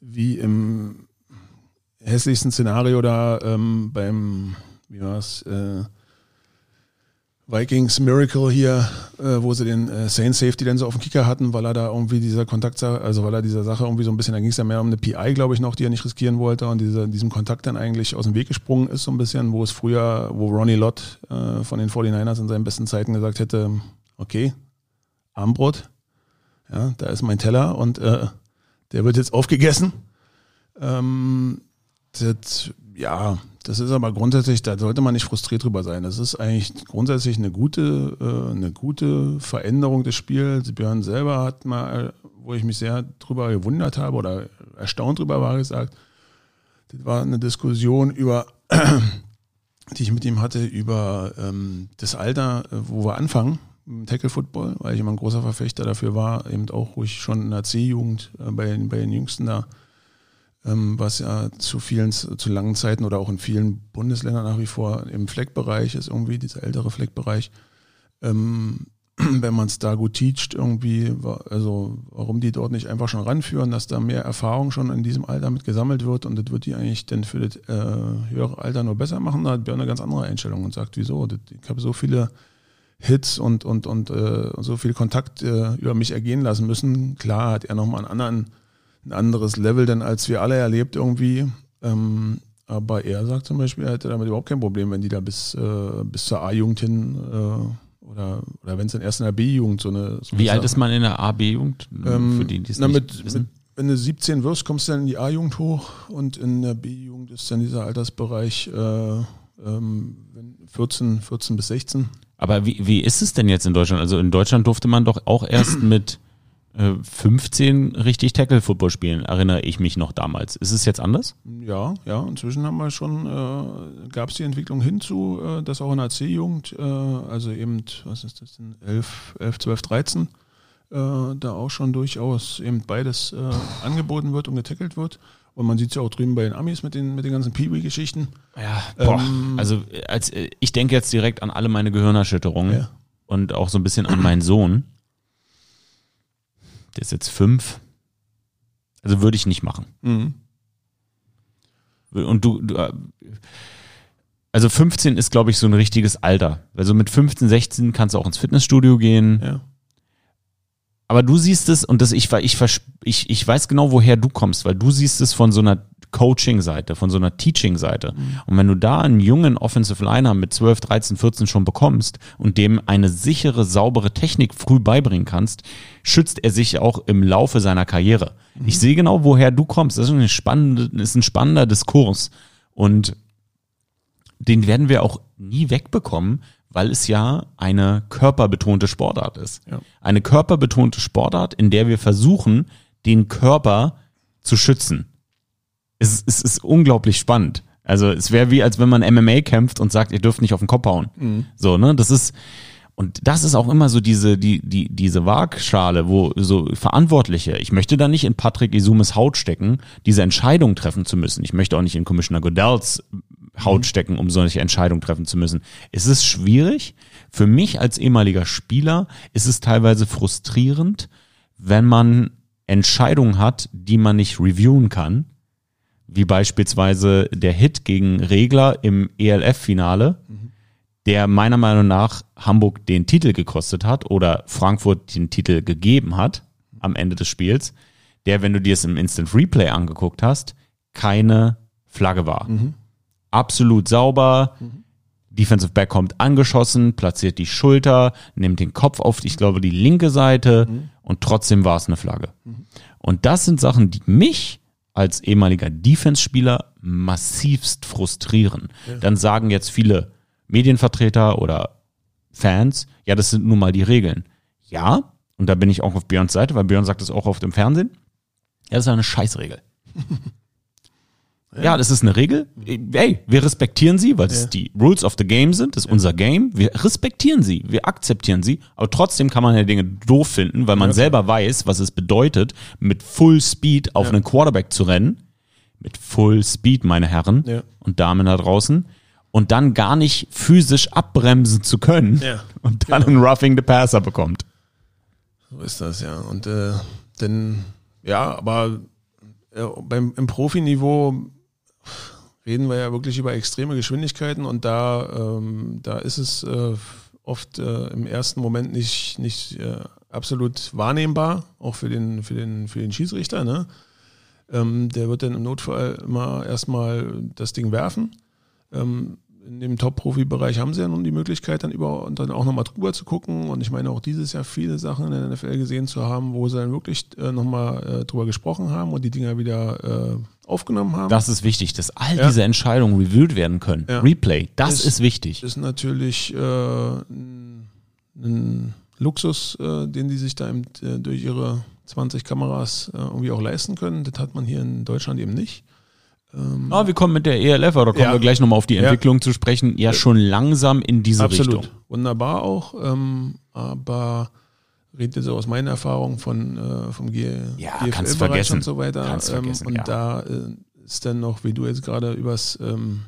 wie im hässlichsten Szenario da ähm, beim, wie war's, äh, Vikings Miracle hier, äh, wo sie den äh, Sane Safety dann so auf dem Kicker hatten, weil er da irgendwie dieser Kontakt, also weil er dieser Sache irgendwie so ein bisschen, da ging es ja mehr um eine PI, glaube ich noch, die er nicht riskieren wollte und dieser, diesem Kontakt dann eigentlich aus dem Weg gesprungen ist so ein bisschen, wo es früher, wo Ronnie Lott äh, von den 49ers in seinen besten Zeiten gesagt hätte, okay, Armbrot, ja, da ist mein Teller und äh, der wird jetzt aufgegessen. Ähm, das, ja, das ist aber grundsätzlich, da sollte man nicht frustriert drüber sein. Das ist eigentlich grundsätzlich eine gute, äh, eine gute Veränderung des Spiels. Björn selber hat mal, wo ich mich sehr drüber gewundert habe oder erstaunt drüber war, gesagt, das war eine Diskussion über, <clears throat> die ich mit ihm hatte, über ähm, das Alter, wo wir anfangen Tackle Football, weil ich immer ein großer Verfechter dafür war, eben auch, wo ich schon in der C-Jugend äh, bei, bei den Jüngsten da was ja zu vielen, zu langen Zeiten oder auch in vielen Bundesländern nach wie vor im Fleckbereich ist, irgendwie dieser ältere Fleckbereich. Ähm, <clears throat> wenn man es da gut teacht, irgendwie, also warum die dort nicht einfach schon ranführen, dass da mehr Erfahrung schon in diesem Alter mit gesammelt wird und das wird die eigentlich dann für das äh, höhere Alter nur besser machen, da hat Björn eine ganz andere Einstellung und sagt, wieso? Ich habe so viele Hits und, und, und äh, so viel Kontakt äh, über mich ergehen lassen müssen. Klar hat er nochmal einen anderen ein anderes Level denn als wir alle erlebt irgendwie. Ähm, aber er sagt zum Beispiel, er hätte damit überhaupt kein Problem, wenn die da bis, äh, bis zur A-Jugend hin äh, oder, oder wenn es dann erst in der B-Jugend so eine. So Wie alt ist man in der A-B-Jugend? Ähm, für die, die na, mit, mit, wenn du 17 wirst, kommst du dann in die A-Jugend hoch und in der B-Jugend ist dann dieser Altersbereich äh, ähm, 14, 14 bis 16. Aber wie, wie ist es denn jetzt in Deutschland? Also in Deutschland durfte man doch auch erst mit 15 äh, richtig Tackle-Football spielen, erinnere ich mich noch damals. Ist es jetzt anders? Ja, ja, inzwischen haben wir schon, äh, gab es die Entwicklung hinzu, äh, dass auch in der C-Jugend, äh, also eben, was ist das denn, 11, 11 12, 13, äh, da auch schon durchaus eben beides äh, angeboten wird und getackelt wird. Und man sieht es ja auch drüben bei den Amis mit den, mit den ganzen Peewee-Geschichten. Ja, boah. Ähm, also als, ich denke jetzt direkt an alle meine Gehirnerschütterungen ja. und auch so ein bisschen an meinen Sohn der ist jetzt fünf. Also würde ich nicht machen. Mhm. Und du, du, äh, also 15 ist, glaube ich, so ein richtiges Alter. Also mit 15, 16 kannst du auch ins Fitnessstudio gehen. Ja. Aber du siehst es, und das, ich, ich, ich, ich weiß genau, woher du kommst, weil du siehst es von so einer Coaching-Seite, von so einer Teaching-Seite. Mhm. Und wenn du da einen jungen Offensive Liner mit 12, 13, 14 schon bekommst und dem eine sichere, saubere Technik früh beibringen kannst, schützt er sich auch im Laufe seiner Karriere. Mhm. Ich sehe genau, woher du kommst. Das ist, spannende, ist ein spannender Diskurs. Und den werden wir auch nie wegbekommen, weil es ja eine körperbetonte Sportart ist. Ja. Eine körperbetonte Sportart, in der wir versuchen, den Körper zu schützen es, es ist unglaublich spannend. Also es wäre wie, als wenn man MMA kämpft und sagt, ihr dürft nicht auf den Kopf hauen. Mhm. So, ne? Das ist, und das ist auch immer so diese, die, die, diese Waagschale, wo so Verantwortliche, ich möchte da nicht in Patrick Isumes Haut stecken, diese Entscheidung treffen zu müssen. Ich möchte auch nicht in Commissioner Godells Haut mhm. stecken, um solche Entscheidungen treffen zu müssen. Es ist schwierig. Für mich als ehemaliger Spieler ist es teilweise frustrierend, wenn man Entscheidungen hat, die man nicht reviewen kann wie beispielsweise der Hit gegen Regler im ELF-Finale, mhm. der meiner Meinung nach Hamburg den Titel gekostet hat oder Frankfurt den Titel gegeben hat am Ende des Spiels, der, wenn du dir es im Instant Replay angeguckt hast, keine Flagge war. Absolut sauber. Defensive Back kommt angeschossen, platziert die Schulter, nimmt den Kopf auf, ich glaube, die linke Seite und trotzdem war es eine Flagge. Und das sind Sachen, die mich als ehemaliger Defense-Spieler massivst frustrieren. Dann sagen jetzt viele Medienvertreter oder Fans, ja, das sind nun mal die Regeln. Ja, und da bin ich auch auf Björns Seite, weil Björn sagt das auch oft im Fernsehen. Ja, das ist eine Scheißregel. <laughs> Ja, das ist eine Regel. Ey, wir respektieren sie, weil es die Rules of the Game sind, das ist unser Game. Wir respektieren sie, wir akzeptieren sie, aber trotzdem kann man ja Dinge doof finden, weil man selber weiß, was es bedeutet, mit Full Speed auf einen Quarterback zu rennen. Mit Full Speed, meine Herren Ja. und Damen da draußen. Und dann gar nicht physisch abbremsen zu können Ja, <laughs> und dann einen Roughing the Passer bekommt. So ist das, ja. Und äh, denn, ja, aber äh, beim, im Profiniveau reden wir ja wirklich über extreme Geschwindigkeiten und da, ähm, da ist es äh, oft äh, im ersten Moment nicht, nicht äh, absolut wahrnehmbar, auch für den, für den, für den Schiedsrichter. Ne? Ähm, der wird dann im Notfall immer erstmal das Ding werfen. Ähm, in dem Top-Profi-Bereich haben sie ja nun die Möglichkeit, dann über und dann auch nochmal drüber zu gucken. Und ich meine auch dieses Jahr viele Sachen in der NFL gesehen zu haben, wo sie dann wirklich äh, nochmal äh, drüber gesprochen haben und die Dinger wieder äh, aufgenommen haben. Das ist wichtig, dass all Ja. diese Entscheidungen reviewed werden können. Ja. Replay, das Ist- ist wichtig. ist natürlich äh, ein, Luxus, äh, den die sich da eben, äh, durch ihre 20 Kameras äh, irgendwie auch leisten können. Das hat man hier in Deutschland eben nicht. Ah, wir kommen mit der ELF, aber da kommen Ja. wir gleich nochmal auf die Ja. Entwicklung zu sprechen, ja schon langsam in diese Absolut. Richtung. Wunderbar auch. Ähm, aber redet jetzt aus meiner Erfahrung von, äh, vom G Ja, GFL kannst Bereich vergessen. und so weiter. Kannst ähm, vergessen, und ja. da äh, ist dann noch, wie du jetzt gerade übers, ähm,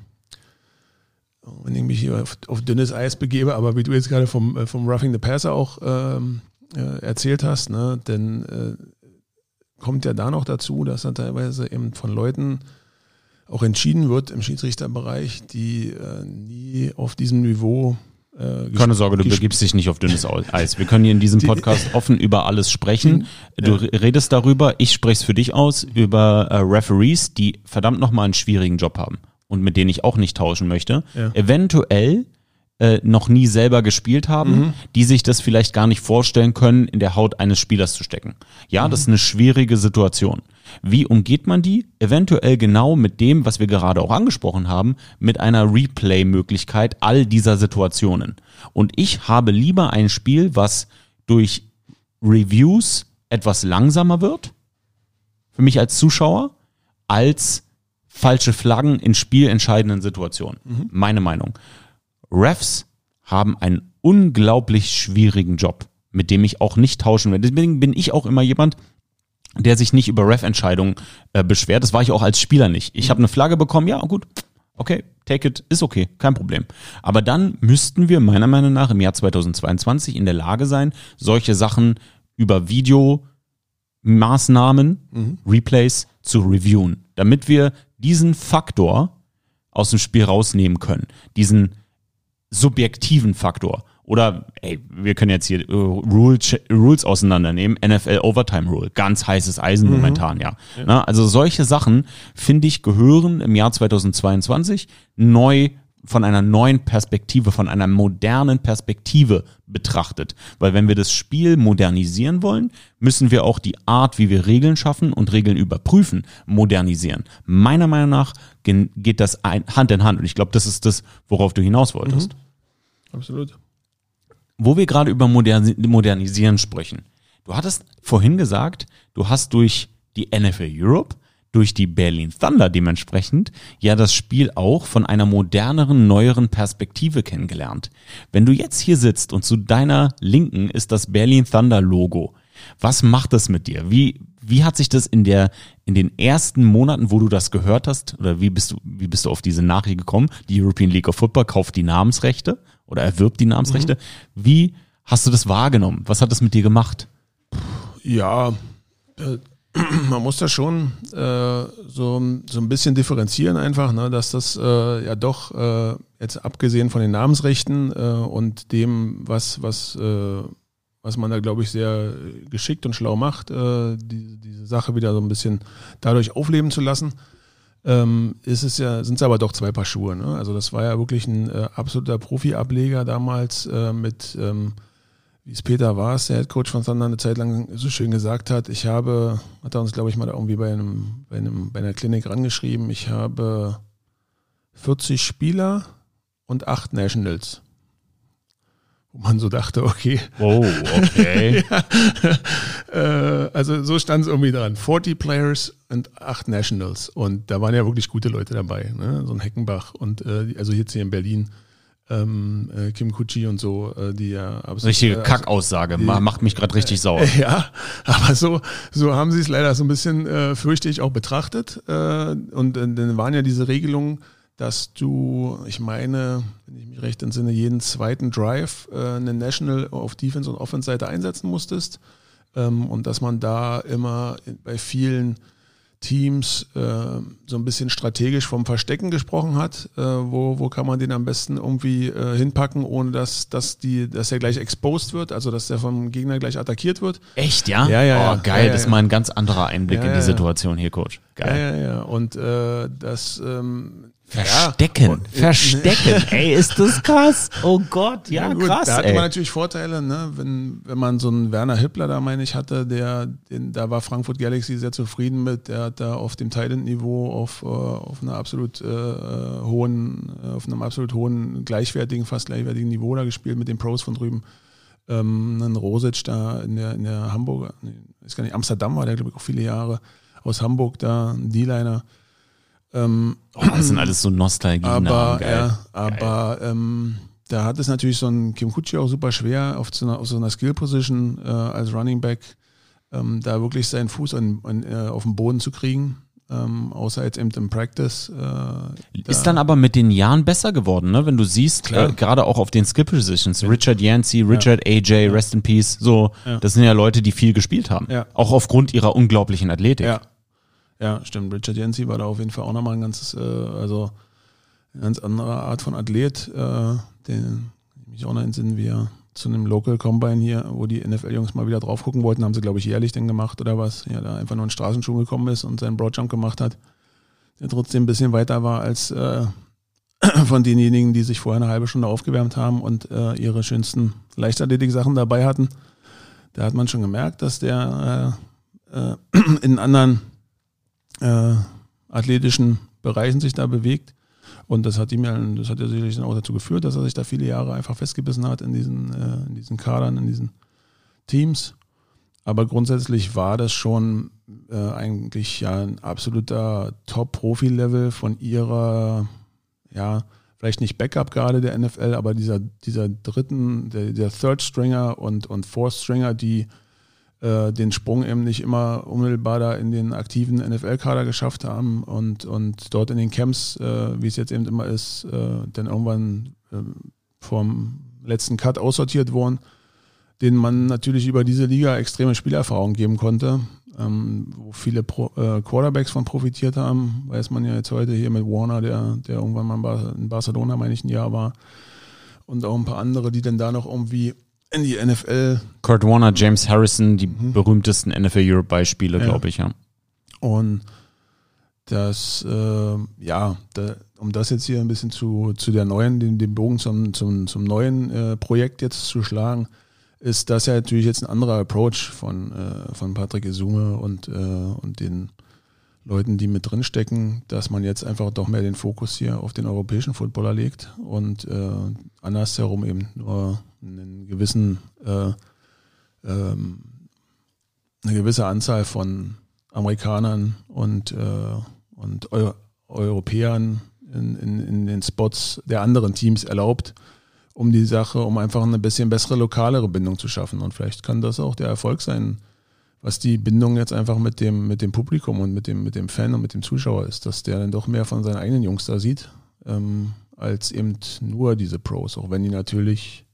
wenn ich mich hier auf, auf dünnes Eis begebe, aber wie du jetzt gerade vom, äh, vom Roughing the Passer auch ähm, äh, erzählt hast, ne, denn äh, kommt ja da noch dazu, dass dann teilweise eben von Leuten auch entschieden wird im Schiedsrichterbereich, die äh, nie auf diesem Niveau äh, Keine Sorge, du begibst dich nicht auf dünnes <laughs> Eis. Wir können hier in diesem Podcast <laughs> offen über alles sprechen. Du re- redest darüber, ich spreche es für dich aus, über äh, Referees, die verdammt nochmal einen schwierigen Job haben und mit denen ich auch nicht tauschen möchte. Ja. Eventuell äh, noch nie selber gespielt haben, die sich das vielleicht gar nicht vorstellen können, in der Haut eines Spielers zu stecken. Ja, das ist eine schwierige Situation. Wie umgeht man die? Eventuell genau mit dem, was wir gerade auch angesprochen haben, mit einer Replay-Möglichkeit all dieser Situationen. Und ich habe lieber ein Spiel, was durch Reviews etwas langsamer wird, für mich als Zuschauer, als falsche Flaggen in spielentscheidenden Situationen. Meine Meinung. Refs haben einen unglaublich schwierigen Job, mit dem ich auch nicht tauschen werde. Deswegen bin ich auch immer jemand, der sich nicht über Ref-Entscheidungen äh, beschwert. Das war ich auch als Spieler nicht. Ich habe eine Flagge bekommen, ja, gut, okay, take it, ist okay, kein Problem. Aber dann müssten wir meiner Meinung nach im Jahr 2022 in der Lage sein, solche Sachen über Videomaßnahmen, Replays zu reviewen, damit wir diesen Faktor aus dem Spiel rausnehmen können. Diesen subjektiven Faktor. Oder, ey, wir können jetzt hier äh, Rule, Rules auseinandernehmen. NFL Overtime Rule. Ganz heißes Eisen momentan, ja. Na, also solche Sachen, finde ich, gehören im Jahr 2022 neu von einer neuen Perspektive, von einer modernen Perspektive betrachtet. Weil wenn wir das Spiel modernisieren wollen, müssen wir auch die Art, wie wir Regeln schaffen und Regeln überprüfen, modernisieren. Meiner Meinung nach geht das Hand in Hand. Und ich glaube, das ist das, worauf du hinaus wolltest Absolut. Wo wir gerade über Moderni Modernisieren sprechen. Du hattest vorhin gesagt, du hast durch die NFL Europe, durch die Berlin Thunder dementsprechend, ja das Spiel auch von einer moderneren, neueren Perspektive kennengelernt. Wenn du jetzt hier sitzt und zu deiner Linken ist das Berlin Thunder Logo, was macht das mit dir? Wie, wie hat sich das in der, in den ersten Monaten, wo du das gehört hast, oder wie bist du, wie bist du auf diese Nachricht gekommen? Die European League of Football kauft die Namensrechte oder erwirbt die Namensrechte. Wie hast du das wahrgenommen? Was hat das mit dir gemacht? Ja, äh, <clears throat> man muss da schon äh, so, so ein bisschen differenzieren einfach, ne, dass das äh, ja doch äh, jetzt abgesehen von den Namensrechten äh, und dem, was, was, äh, was man da, glaube ich, sehr geschickt und schlau macht, die, diese Sache wieder so ein bisschen dadurch aufleben zu lassen, ähm, ist es ja, sind es aber doch zwei Paar Schuhe. Ne? Also das war ja wirklich ein äh, absoluter Profi-Ableger damals äh, mit ähm, wie es Peter war, der Headcoach von Thunder eine Zeit lang so schön gesagt hat, ich habe, hat er uns, glaube ich, mal irgendwie bei, einem, bei, einem, bei einer Klinik rangeschrieben, ich habe 40 Spieler und 8 Nationals. Wo man so dachte, okay. Oh, okay. <laughs> ja, äh, also so stand es irgendwie dran. 40 Players und 8 Nationals. Und da waren ja wirklich gute Leute dabei. Ne? So ein Heckenbach und äh, also jetzt hier in Berlin ähm, äh, Kim Kuchi und so, äh, die ja absolut. Richtige Kackaussage, macht mich gerade richtig sauer. <laughs> Ja, aber so, so haben sie es leider so ein bisschen, fürchte ich, auch betrachtet. Und dann waren ja diese Regelungen, dass du, ich meine, wenn ich mich recht entsinne, jeden zweiten Drive äh, eine National auf Defense- und Offense-Seite einsetzen musstest. Ähm, und dass man da immer bei vielen Teams äh, so ein bisschen strategisch vom Verstecken gesprochen hat. Äh, wo, wo kann man den am besten irgendwie äh, hinpacken, ohne dass, dass, die, dass er gleich exposed wird, also dass er vom Gegner gleich attackiert wird. Echt, ja? Ja, ja. Oh, geil, ja, ja, das ist mal ein ganz anderer Einblick in die Situation hier, Coach. Geil. Ja, ja, ja. Und äh, das ähm, Verstecken, ja. verstecken. <laughs> ey, ist das krass. Oh Gott, ja, ja gut, krass. Da hat man natürlich Vorteile, ne? wenn, wenn man so einen Werner Hippler da, meine ich, hatte, der, den, da war Frankfurt Galaxy sehr zufrieden mit. Der hat da auf dem Thailand-Niveau auf, äh, auf einer absolut äh, hohen, äh, auf einem absolut hohen, gleichwertigen, fast gleichwertigen Niveau da gespielt mit den Pros von drüben. Ähm, ein Rosic da in der, in der Hamburger, nee, ist gar nicht, Amsterdam war der, glaube ich, auch viele Jahre. Aus Hamburg da, ein D-Liner ähm, oh, das sind alles so Nostalgie. Aber, geil. Ja, aber ähm, da hat es natürlich so ein Kim Kutschi auch super schwer, auf so einer, auf so einer Skill-Position äh, als Running Back ähm, da wirklich seinen Fuß an, an, äh, auf den Boden zu kriegen. Ähm, außer jetzt eben im Practice. Äh, ist dann aber mit den Jahren besser geworden, ne? Wenn du siehst, äh, gerade auch auf den Skill Positions, ja. Richard Yancey, Richard ja. AJ, ja. Rest in Peace, so, das sind ja Leute, die viel gespielt haben. Auch aufgrund ihrer unglaublichen Athletik. Ja, ja, stimmt. Richard Jensi war da auf jeden Fall auch nochmal ein ganzes, äh, also eine ganz andere Art von Athlet, äh, den ich mich auch noch entsinnen, wie er zu einem Local Combine hier, wo die NFL-Jungs mal wieder drauf gucken wollten, haben sie, glaube ich, jährlich denn gemacht oder was. Ja, da einfach nur in Straßenschuh gekommen ist und seinen Broadjump gemacht hat, der trotzdem ein bisschen weiter war als äh, <clears throat> von denjenigen, die sich vorher eine halbe Stunde aufgewärmt haben und äh, ihre schönsten Leichtathletik-Sachen dabei hatten. Da hat man schon gemerkt, dass der äh, äh, <clears throat> in anderen äh, athletischen Bereichen sich da bewegt. Und das hat ihm ja, das hat ja sicherlich auch dazu geführt, dass er sich da viele Jahre einfach festgebissen hat in diesen, äh, in diesen Kadern, in diesen Teams. Aber grundsätzlich war das schon äh, eigentlich ja ein absoluter Top-Profi-Level von ihrer, ja, vielleicht nicht Backup gerade der NFL, aber dieser, dieser dritten, der, der Third Stringer und, und Fourth Stringer, die äh, den Sprung eben nicht immer unmittelbar da in den aktiven NFL-Kader geschafft haben und, und dort in den Camps, äh, wie es jetzt eben immer ist, äh, dann irgendwann äh, vom letzten Cut aussortiert wurden, denen man natürlich über diese Liga extreme Spielerfahrung geben konnte, ähm, wo viele Pro, äh, Quarterbacks von profitiert haben, weiß man ja jetzt heute hier mit Warner, der, der irgendwann mal in Barcelona, meine ich, ein Jahr war. Und auch ein paar andere, die dann da noch irgendwie in die NFL. Kurt Warner, James Harrison, die mhm. berühmtesten NFL Europe Beispiele, ja. glaube ich, ja. Und das, äh, ja, da, um das jetzt hier ein bisschen zu, zu der neuen, den, den Bogen zum, zum, zum neuen äh, Projekt jetzt zu schlagen, ist das ja natürlich jetzt ein anderer Approach von, äh, von Patrick Esume und, äh, und den Leuten, die mit drin stecken, dass man jetzt einfach doch mehr den Fokus hier auf den europäischen Footballer legt und äh, andersherum eben nur einen gewissen, äh, ähm, eine gewisse Anzahl von Amerikanern und, äh, und Eu Europäern in, in, in den Spots der anderen Teams erlaubt, um die Sache, um einfach eine bisschen bessere lokalere Bindung zu schaffen. Und vielleicht kann das auch der Erfolg sein, was die Bindung jetzt einfach mit dem, mit dem Publikum und mit dem, mit dem Fan und mit dem Zuschauer ist, dass der dann doch mehr von seinen eigenen Jungs da sieht, ähm, als eben nur diese Pros, auch wenn die natürlich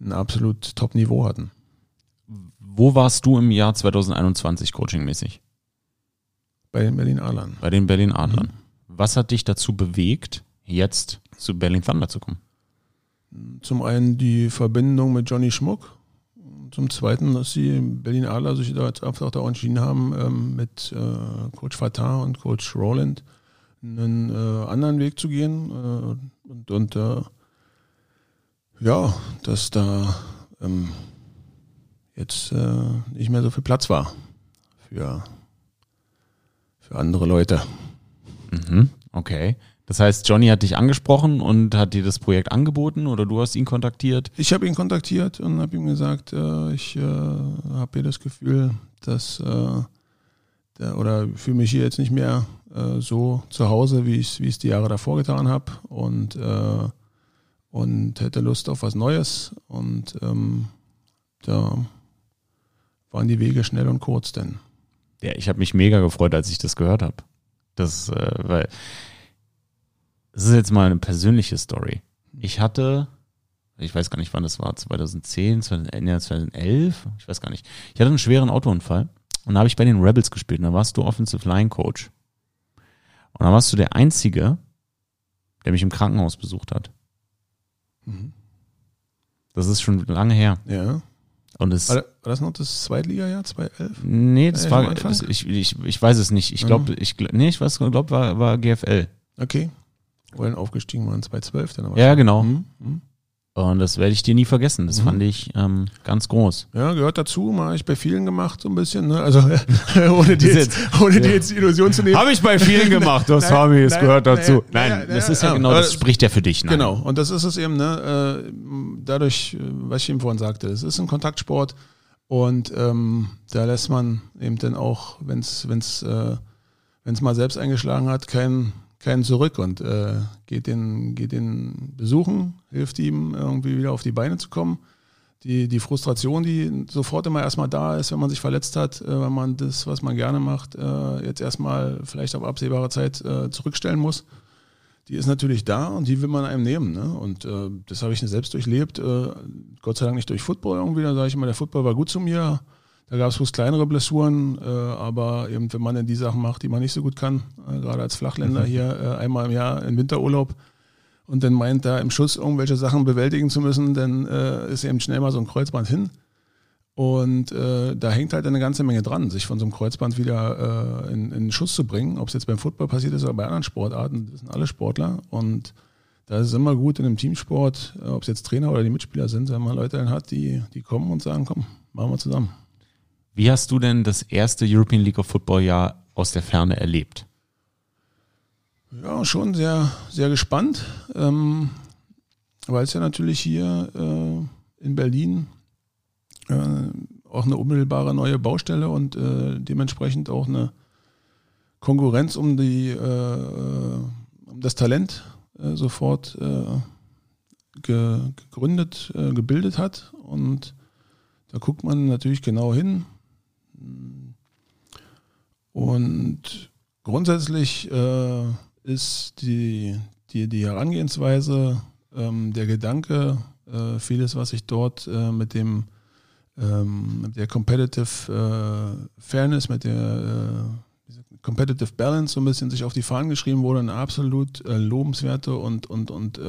ein absolut Top-Niveau hatten. Wo warst du im Jahr 2021 coachingmäßig? Bei den Berlin Adlern. Bei den Berlin Adlern. Was hat dich dazu bewegt, jetzt zu Berlin Thunder zu kommen? Zum einen die Verbindung mit Johnny Schmuck. Zum zweiten, dass die Berlin Adler sich da jetzt einfach auch entschieden haben, ähm, mit äh, Coach Fatah und Coach Roland einen äh, anderen Weg zu gehen. Äh, und und ja, dass da ähm, jetzt äh, nicht mehr so viel Platz war für, für andere Leute. Mhm, okay. Das heißt, Johnny hat dich angesprochen und hat dir das Projekt angeboten oder du hast ihn kontaktiert? Ich habe ihn kontaktiert und habe ihm gesagt, äh, ich äh, habe hier das Gefühl, dass äh, der, oder fühle mich hier jetzt nicht mehr äh, so zu Hause, wie ich wie es die Jahre davor getan habe und äh, und hätte Lust auf was Neues und ähm, da waren die Wege schnell und kurz denn. Ja, ich habe mich mega gefreut, als ich das gehört habe. Das, äh, weil das ist jetzt mal eine persönliche Story. Ich hatte, ich weiß gar nicht, wann das war, 2010, 2011, ich weiß gar nicht. Ich hatte einen schweren Autounfall und da habe ich bei den Rebels gespielt. Und da warst du Offensive Line Coach. Und da warst du der Einzige, der mich im Krankenhaus besucht hat. Mhm. Das ist schon lange her. Ja. Und es, War, war das noch das Zweitliga-Jahr, 2011? nee, das Äh, am war, das, ich, ich, ich weiß es nicht. Ich glaube, ich, gl- nee, ich weiß, glaube, war, war GFL. Okay. Wollen aufgestiegen waren 2012 dann aber. Ja, genau. Mhm. Und das werde ich dir nie vergessen. Das Mhm. fand ich ähm, ganz groß. Ja, gehört dazu, mal habe ich bei vielen gemacht, so ein bisschen. Ne? Also <laughs> ohne die Das jetzt, ohne die jetzt die Illusion zu nehmen. Habe ich bei vielen gemacht, <laughs> das Nein, habe ich, es gehört dazu. naja, Nein, naja, das naja, ist ja ja, genau, das- spricht ja für dich. Nein. Genau, und das ist es eben, ne? Äh, dadurch, äh, was ich eben vorhin sagte, es ist ein Kontaktsport und ähm, da lässt man eben dann auch, wenn es wenn's, äh, wenn's mal selbst eingeschlagen hat, keinen keinen zurück und äh, geht, den, geht den besuchen, hilft ihm irgendwie wieder auf die Beine zu kommen. Die, die Frustration, die sofort immer erstmal da ist, wenn man sich verletzt hat, äh, wenn man das, was man gerne macht, äh, jetzt erstmal vielleicht auf absehbare Zeit äh, zurückstellen muss die ist natürlich da und die will man einem nehmen. Ne? Und äh, das habe ich selbst durchlebt. Äh, Gott sei Dank nicht durch Football irgendwie. Da sage ich immer, der Football war gut zu mir. Da gab es bloß kleinere Blessuren, äh, aber eben wenn man dann die Sachen macht, die man nicht so gut kann, äh, gerade als Flachländer hier äh, einmal im Jahr in Winterurlaub und dann meint, da im Schuss irgendwelche Sachen bewältigen zu müssen, dann äh, ist eben schnell mal so ein Kreuzband hin. Und äh, da hängt halt eine ganze Menge dran, sich von so einem Kreuzband wieder äh, in, in Schuss zu bringen. Ob es jetzt beim Football passiert ist oder bei anderen Sportarten, das sind alle Sportler. Und da ist es immer gut in einem Teamsport, ob es jetzt Trainer oder die Mitspieler sind, wenn man Leute dann hat, die, die kommen und sagen, komm, machen wir zusammen. Wie hast du denn das erste European League of Football Jahr aus der Ferne erlebt? Ja, schon sehr, sehr gespannt, ähm, weil es ja natürlich hier äh, in Berlin äh, auch eine unmittelbare neue Baustelle und äh, dementsprechend auch eine Konkurrenz um die äh, um das Talent äh, sofort äh, ge, gegründet, äh, gebildet hat. Und da guckt man natürlich genau hin und grundsätzlich äh, ist die, die, die Herangehensweise, ähm, der Gedanke, äh, vieles, was sich dort äh, mit dem ähm, der Competitive äh, Fairness, mit der äh, Competitive Balance so ein bisschen sich auf die Fahnen geschrieben wurde, eine absolut äh, lobenswerte und, und, und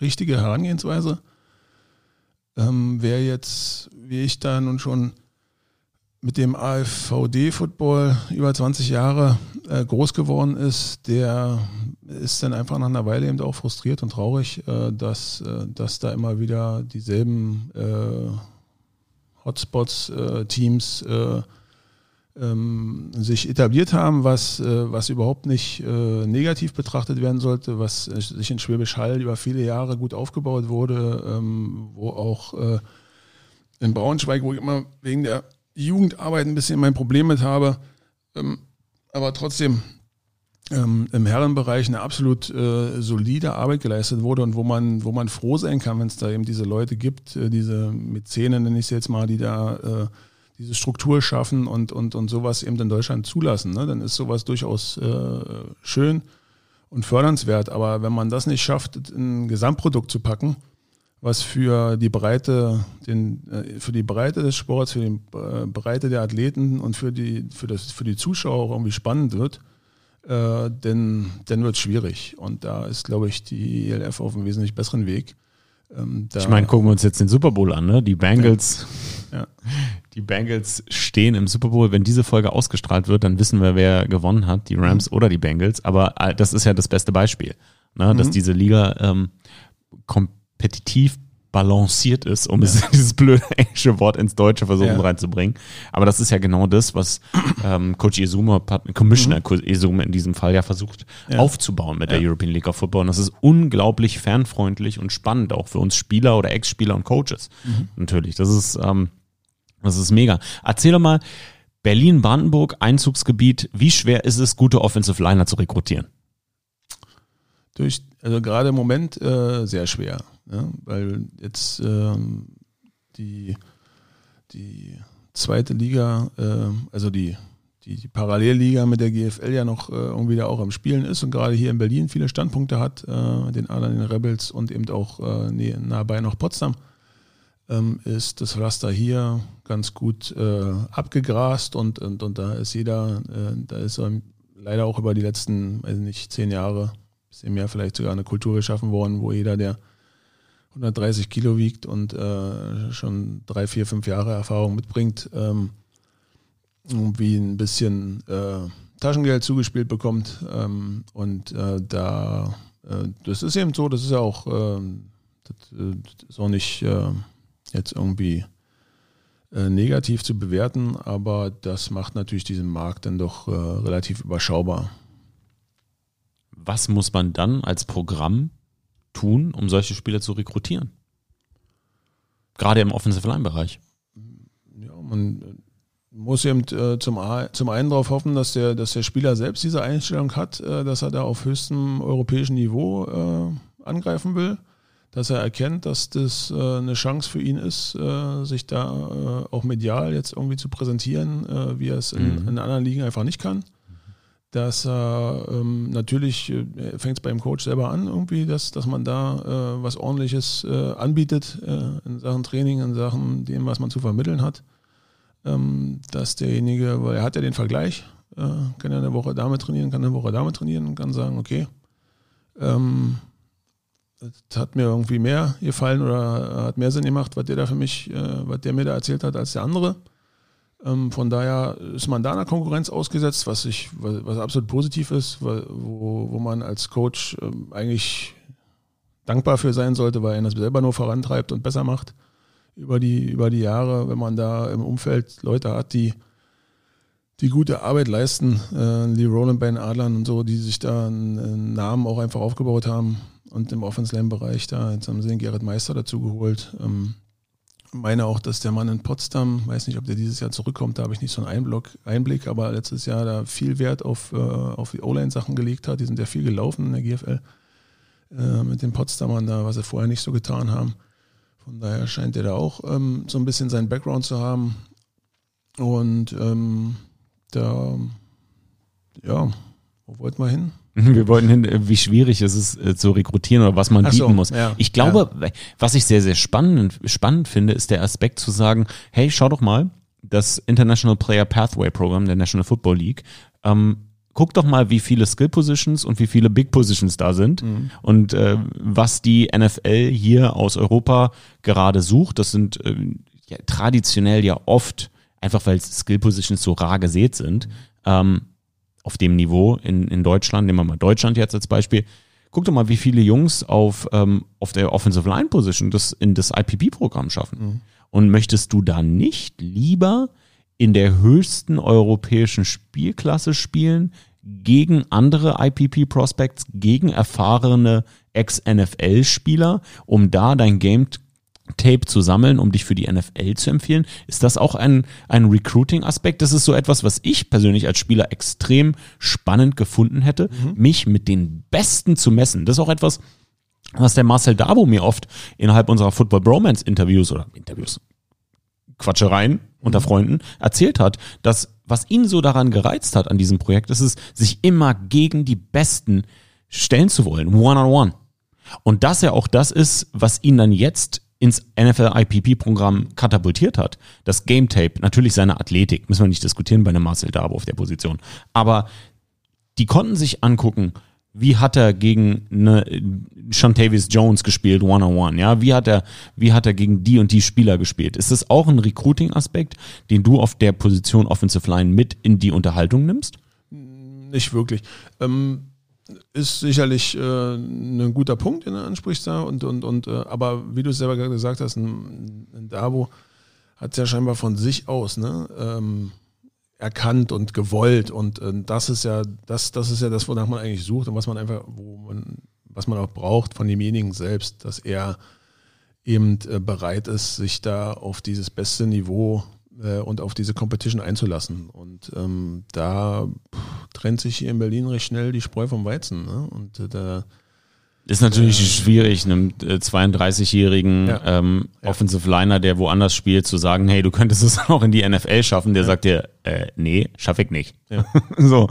richtige Herangehensweise. Ähm, wer jetzt, wie ich da nun schon mit dem AFVD-Football über 20 Jahre äh, groß geworden ist, der ist dann einfach nach einer Weile eben auch frustriert und traurig, äh, dass, äh, dass da immer wieder dieselben äh, Hotspots, äh, Teams äh, ähm, sich etabliert haben, was, was überhaupt nicht negativ betrachtet werden sollte, was sich in Schwäbisch Hall über viele Jahre gut aufgebaut wurde, ähm, wo auch in Braunschweig, wo ich immer wegen der Jugendarbeit ein bisschen mein Problem mit habe, ähm, aber trotzdem ähm, im Herrenbereich eine absolut äh, solide Arbeit geleistet wurde und wo man, wo man froh sein kann, wenn es da eben diese Leute gibt, äh, diese Mäzene, nenne ich es jetzt mal, die da äh, diese Struktur schaffen und, und, und sowas eben in Deutschland zulassen. Ne? Dann ist sowas durchaus äh, schön und fördernswert. Aber wenn man das nicht schafft, in ein Gesamtprodukt zu packen, was für die Breite, den, äh, für die Breite des Sports, für die äh, Breite der Athleten und für die, für das, für die Zuschauer auch irgendwie spannend wird, äh, denn dann wird es schwierig. Und da ist, glaube ich, die ELF auf einem wesentlich besseren Weg. Ähm, ich meine, gucken wir uns jetzt den Super Bowl an, ne? Die Bengals, ja. Ja. <laughs> die Bengals stehen im Super Bowl. Wenn diese Folge ausgestrahlt wird, dann wissen wir, wer gewonnen hat, die Rams mhm. oder die Bengals. Aber äh, das ist ja das beste Beispiel, ne? dass mhm. diese Liga ähm, kompetitiv balanciert ist, um ja. <laughs> dieses blöde englische Wort ins Deutsche versuchen ja. reinzubringen. Aber das ist ja genau das, was <clears throat> ähm, Coach Izuma, Commissioner mhm. Izuma in diesem Fall ja versucht ja. aufzubauen mit der European League of Football. Und das ist unglaublich fernfreundlich und spannend, auch für uns Spieler oder Ex-Spieler und Coaches. Mhm. Natürlich. Das ist, ähm, das ist mega. Erzähl doch mal, Berlin-Brandenburg, Einzugsgebiet, wie schwer ist es, gute Offensive Liner zu rekrutieren? Durch, also gerade im Moment äh, sehr schwer. Ja, weil jetzt ähm, die, die zweite Liga, äh, also die, die, die, Parallelliga mit der GFL ja noch äh, irgendwie da auch am Spielen ist und gerade hier in Berlin viele Standpunkte hat, äh, den anderen den Rebels und eben auch äh, nahebei noch Potsdam, ähm, ist das Pflaster hier ganz gut äh, abgegrast und, und, und da ist jeder, äh, da ist leider auch über die letzten, weiß nicht, zehn Jahre, bisschen mehr vielleicht sogar eine Kultur geschaffen worden, wo jeder, der 130 Kilo wiegt und äh, schon drei, vier, fünf Jahre Erfahrung mitbringt, ähm, irgendwie ein bisschen äh, Taschengeld zugespielt bekommt. Ähm, und äh, da, äh, das ist eben so, das ist ja auch, ähm, das, äh, das, ist auch nicht äh, jetzt irgendwie negativ zu bewerten, aber das macht natürlich diesen Markt dann doch relativ überschaubar. Was muss man dann als Programm tun, um solche Spieler zu rekrutieren? Gerade im Offensive Line Bereich. Ja, man muss eben äh, zum, zum einen darauf hoffen, dass der, dass der Spieler selbst diese Einstellung hat, äh, dass er da auf höchstem europäischen Niveau äh, angreifen will, dass er erkennt, dass das äh, eine Chance für ihn ist, äh, sich da äh, auch medial jetzt irgendwie zu präsentieren, wie er es in, mhm. in anderen Ligen einfach nicht kann dass ähm, natürlich äh, fängt es beim Coach selber an, irgendwie, dass, dass man da äh, was ordentliches äh, anbietet äh, in Sachen Training, in Sachen dem, was man zu vermitteln hat. Ähm, dass derjenige, weil er hat ja den Vergleich, äh, kann ja eine Woche damit trainieren, kann eine Woche damit trainieren und kann sagen, okay, ähm, das hat mir irgendwie mehr gefallen oder hat mehr Sinn gemacht, was der da für mich, äh, was der mir da erzählt hat, als der andere. Ähm, von daher ist man da einer Konkurrenz ausgesetzt, was, ich, was, absolut positiv ist, wo, wo man als Coach ähm, eigentlich dankbar für sein sollte, weil er das selber nur vorantreibt und besser macht über die, über die Jahre, wenn man da im Umfeld Leute hat, die, die gute Arbeit leisten, äh, Lee Rowland bei den Adlern und so, die sich da einen, Namen auch einfach aufgebaut haben und im Offense-Line-Bereich da, jetzt haben sie den Gerrit Meister dazu geholt. Ähm, meine auch, dass der Mann in Potsdam, weiß nicht, ob der dieses Jahr zurückkommt, da habe ich nicht so einen Einblick, aber letztes Jahr da viel Wert auf, äh, auf die O-Line-Sachen gelegt hat. Die sind ja viel gelaufen in der GFL äh, mit den Potsdamern da, was sie vorher nicht so getan haben. Von daher scheint er da auch ähm, so ein bisschen seinen Background zu haben. Und ähm, da, ja, wo wollten wir hin? <laughs> Wir wollten hin, äh, wie schwierig es ist äh, zu rekrutieren oder was man Ach bieten so, muss. Ja, ich glaube, ja. was ich sehr, sehr spannend, spannend finde, ist der Aspekt zu sagen, hey, schau doch mal, das International Player Pathway Program der National Football League, ähm, guck doch mal, wie viele Skill Positions und wie viele Big Positions da sind mhm. und äh, was die NFL hier aus Europa gerade sucht. Das sind äh, ja, traditionell ja oft, einfach weil Skill Positions so rar gesät sind, ähm, auf dem Niveau in, in Deutschland, nehmen wir mal Deutschland jetzt als Beispiel, guck doch mal, wie viele Jungs auf, ähm, auf der Offensive Line Position das in das IPP-Programm schaffen. Mhm. Und möchtest du da nicht lieber in der höchsten europäischen Spielklasse spielen, gegen andere IPP-Prospects, gegen erfahrene Ex-NFL-Spieler, um da dein Game Tape zu sammeln, um dich für die NFL zu empfehlen? Ist das auch ein, ein Recruiting-Aspekt? Das ist so etwas, was ich persönlich als Spieler extrem spannend gefunden hätte, mhm. mich mit den Besten zu messen. Das ist auch etwas, was der Marcel Dabo mir oft innerhalb unserer Football Bromance Interviews oder Interviews, Quatschereien mhm. unter Freunden erzählt hat, dass was ihn so daran gereizt hat an diesem Projekt, ist es, sich immer gegen die Besten stellen zu wollen, one on one Und dass er auch das ist, was ihn dann jetzt ins NFL-IPP-Programm katapultiert hat. Das Game Tape, natürlich seine Athletik, müssen wir nicht diskutieren bei einem Marcel Dabo auf der Position. Aber die konnten sich angucken, wie hat er gegen eine Shantavius Jones gespielt, one-on-one, ja? Wie hat er, wie hat er gegen die und die Spieler gespielt? Ist das auch ein Recruiting-Aspekt, den du auf der Position Offensive Line mit in die Unterhaltung nimmst? Nicht wirklich. Ähm, ist sicherlich äh, ein guter Punkt, den er anspricht da. Und, und, und, äh, aber wie du es selber gesagt hast, ein, ein Dabo hat es ja scheinbar von sich aus ne, ähm, erkannt und gewollt. Und äh, das ist ja, das, das ist ja das, wonach man eigentlich sucht und was man einfach, wo man, was man auch braucht von demjenigen selbst, dass er eben äh, bereit ist, sich da auf dieses beste Niveau äh, und auf diese Competition einzulassen. Und ähm, da trennt sich hier in Berlin recht schnell die Spreu vom Weizen. Ne? Und äh, da ist natürlich äh, schwierig, einem 32-jährigen ja. ähm, ja. Offensive Liner, der woanders spielt, zu sagen, hey, du könntest es <laughs> auch in die NFL schaffen. Der ja. sagt dir, äh, nee, schaff ich nicht. <laughs> So,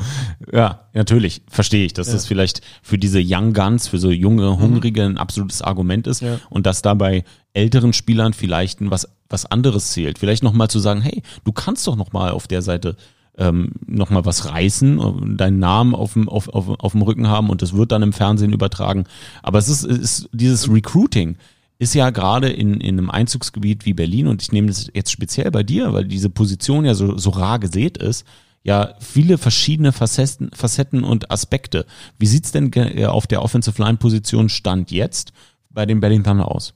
ja, natürlich, verstehe ich, dass das vielleicht für diese Young Guns, für so junge, mhm. hungrige ein absolutes Argument ist und dass dabei älteren Spielern vielleicht was was anderes zählt. Vielleicht nochmal zu sagen, hey, du kannst doch nochmal auf der Seite ähm, nochmal was reißen, deinen Namen auf dem, auf, auf, auf dem Rücken haben und das wird dann im Fernsehen übertragen. Aber es ist, ist dieses Recruiting ist ja gerade in, in einem Einzugsgebiet wie Berlin und ich nehme das jetzt speziell bei dir, weil diese Position ja so, so rar gesät ist, ja viele verschiedene Facetten, Facetten und Aspekte. Wie sieht's denn auf der Offensive Line Position Stand jetzt bei den Berlin Thunder aus?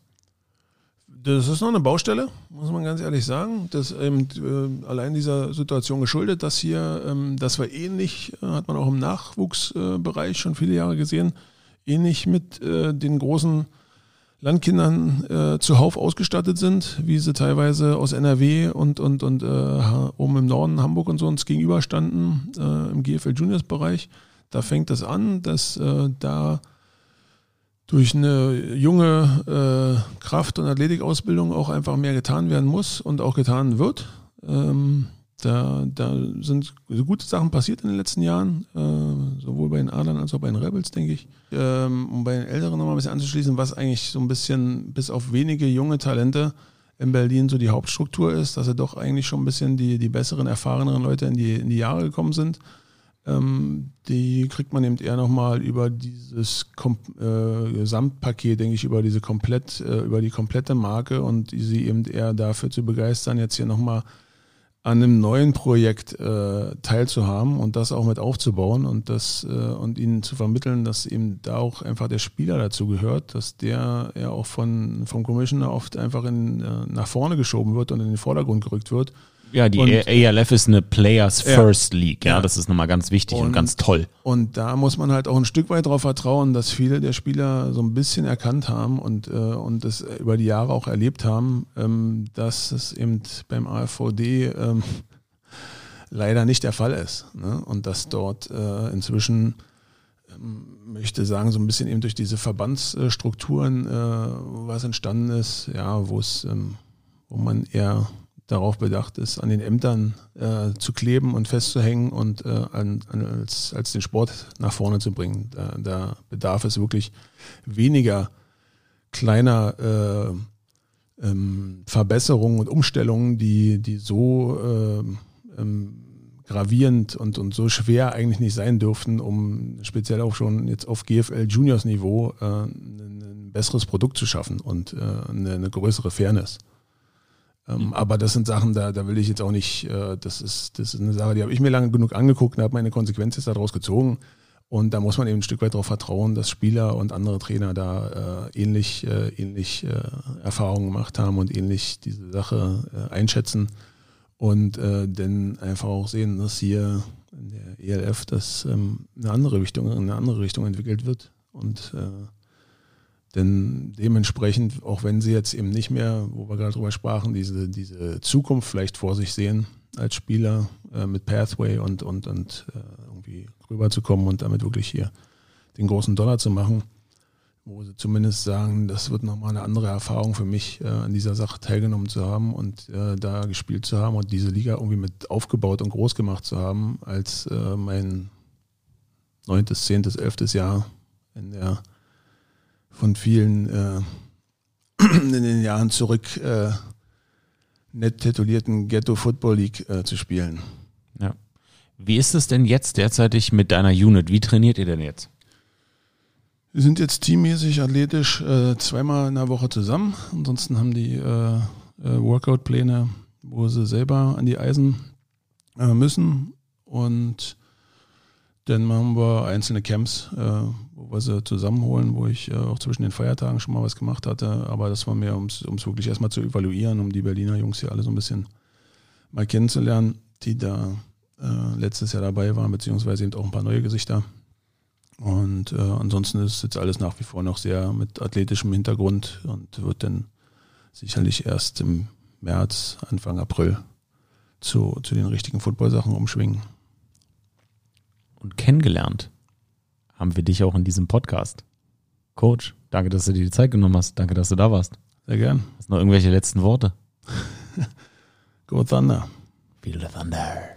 Das ist noch eine Baustelle, muss man ganz ehrlich sagen. Das eben äh, allein dieser Situation geschuldet, dass hier, ähm, das war ähnlich, äh, hat man auch im Nachwuchsbereich schon viele Jahre gesehen, ähnlich mit äh, den großen Landkindern zuhauf ausgestattet sind, wie sie teilweise aus NRW und, und, und oben im Norden Hamburg und so uns gegenüberstanden, im GFL Juniors Bereich. Da fängt das an, dass da durch eine junge äh, Kraft- und Athletikausbildung auch einfach mehr getan werden muss und auch getan wird. Ähm, da, da sind gute Sachen passiert in den letzten Jahren, äh, sowohl bei den Adlern als auch bei den Rebels, denke ich. Ähm, um bei den Älteren nochmal ein bisschen anzuschließen, was eigentlich so ein bisschen bis auf wenige junge Talente in Berlin so die Hauptstruktur ist, dass sie doch eigentlich schon ein bisschen die, die besseren, erfahreneren Leute in die, in die Jahre gekommen sind die kriegt man eben eher nochmal über dieses Kom äh, Gesamtpaket, denke ich, über diese komplett, äh, über die komplette Marke und sie eben eher dafür zu begeistern, jetzt hier nochmal an einem neuen Projekt äh, teilzuhaben und das auch mit aufzubauen und das äh, und ihnen zu vermitteln, dass eben da auch einfach der Spieler dazu gehört, dass der ja auch von vom Commissioner oft einfach in, äh, nach vorne geschoben wird und in den Vordergrund gerückt wird ja, die und, ALF ist eine Players First ja, League, ja, ja, das ist nochmal ganz wichtig und, und, ganz toll. Und da muss man halt auch ein Stück weit darauf vertrauen, dass viele der Spieler so ein bisschen erkannt haben und, äh, und das über die Jahre auch erlebt haben, ähm, dass es eben beim AFVD ähm, <laughs> leider nicht der Fall ist. Ne? Und dass dort äh, inzwischen ähm, möchte sagen, so ein bisschen eben durch diese Verbandsstrukturen äh, was entstanden ist, ja, wo es, ähm, wo man eher darauf bedacht ist, an den Ämtern äh, zu kleben und festzuhängen und äh, an, an, als, als den Sport nach vorne zu bringen. Da, da bedarf es wirklich weniger kleiner äh, ähm, Verbesserungen und Umstellungen, die, die so äh, ähm, gravierend und, und so schwer eigentlich nicht sein dürften, um speziell auch schon jetzt auf GFL Juniors Niveau äh, ein, ein besseres Produkt zu schaffen und äh, eine, eine größere Fairness. Ähm. Aber das sind Sachen, da, da will ich jetzt auch nicht, äh, das, ist, das ist eine Sache, die habe ich mir lange genug angeguckt und habe meine Konsequenzen daraus gezogen. Und da muss man eben ein Stück weit darauf vertrauen, dass Spieler und andere Trainer da äh, ähnlich, äh, ähnlich äh, Erfahrungen gemacht haben und ähnlich diese Sache äh, einschätzen. Und äh, dann einfach auch sehen, dass hier in der ELF das ähm, eine andere Richtung, in eine andere Richtung entwickelt wird. Und äh, denn dementsprechend, auch wenn sie jetzt eben nicht mehr, wo wir gerade drüber sprachen, diese, diese Zukunft vielleicht vor sich sehen als Spieler äh, mit Pathway und, und, und äh, irgendwie rüberzukommen und damit wirklich hier den großen Dollar zu machen, wo sie zumindest sagen, das wird nochmal eine andere Erfahrung für mich, äh, an dieser Sache teilgenommen zu haben und äh, da gespielt zu haben und diese Liga irgendwie mit aufgebaut und groß gemacht zu haben, als äh, mein neuntes, zehntes, elftes Jahr in der von vielen äh, <clears throat> in den Jahren zurück äh, nett titulierten Ghetto Football League äh, zu spielen. Ja. Wie ist es denn jetzt derzeitig mit deiner Unit? Wie trainiert ihr denn jetzt? Wir sind jetzt teammäßig, athletisch äh, zweimal in der Woche zusammen. Ansonsten haben die äh, äh, Workout-Pläne, wo sie selber an die Eisen müssen. Und dann machen wir einzelne Camps, äh, wo wir sie zusammenholen, wo ich äh, auch zwischen den Feiertagen schon mal was gemacht hatte. Aber das war mehr, um es wirklich erstmal zu evaluieren, um die Berliner Jungs hier alle so ein bisschen mal kennenzulernen, die da äh, letztes Jahr dabei waren, beziehungsweise eben auch ein paar neue Gesichter. Und äh, ansonsten ist jetzt alles nach wie vor noch sehr mit athletischem Hintergrund und wird dann sicherlich erst im März, Anfang April zu, zu den richtigen Football-Sachen umschwingen. Und kennengelernt haben wir dich auch in diesem Podcast. Coach, danke, dass du dir die Zeit genommen hast. Danke, dass du da warst. Sehr gern. Hast du noch irgendwelche letzten Worte? <laughs> Go Thunder. Feel the thunder.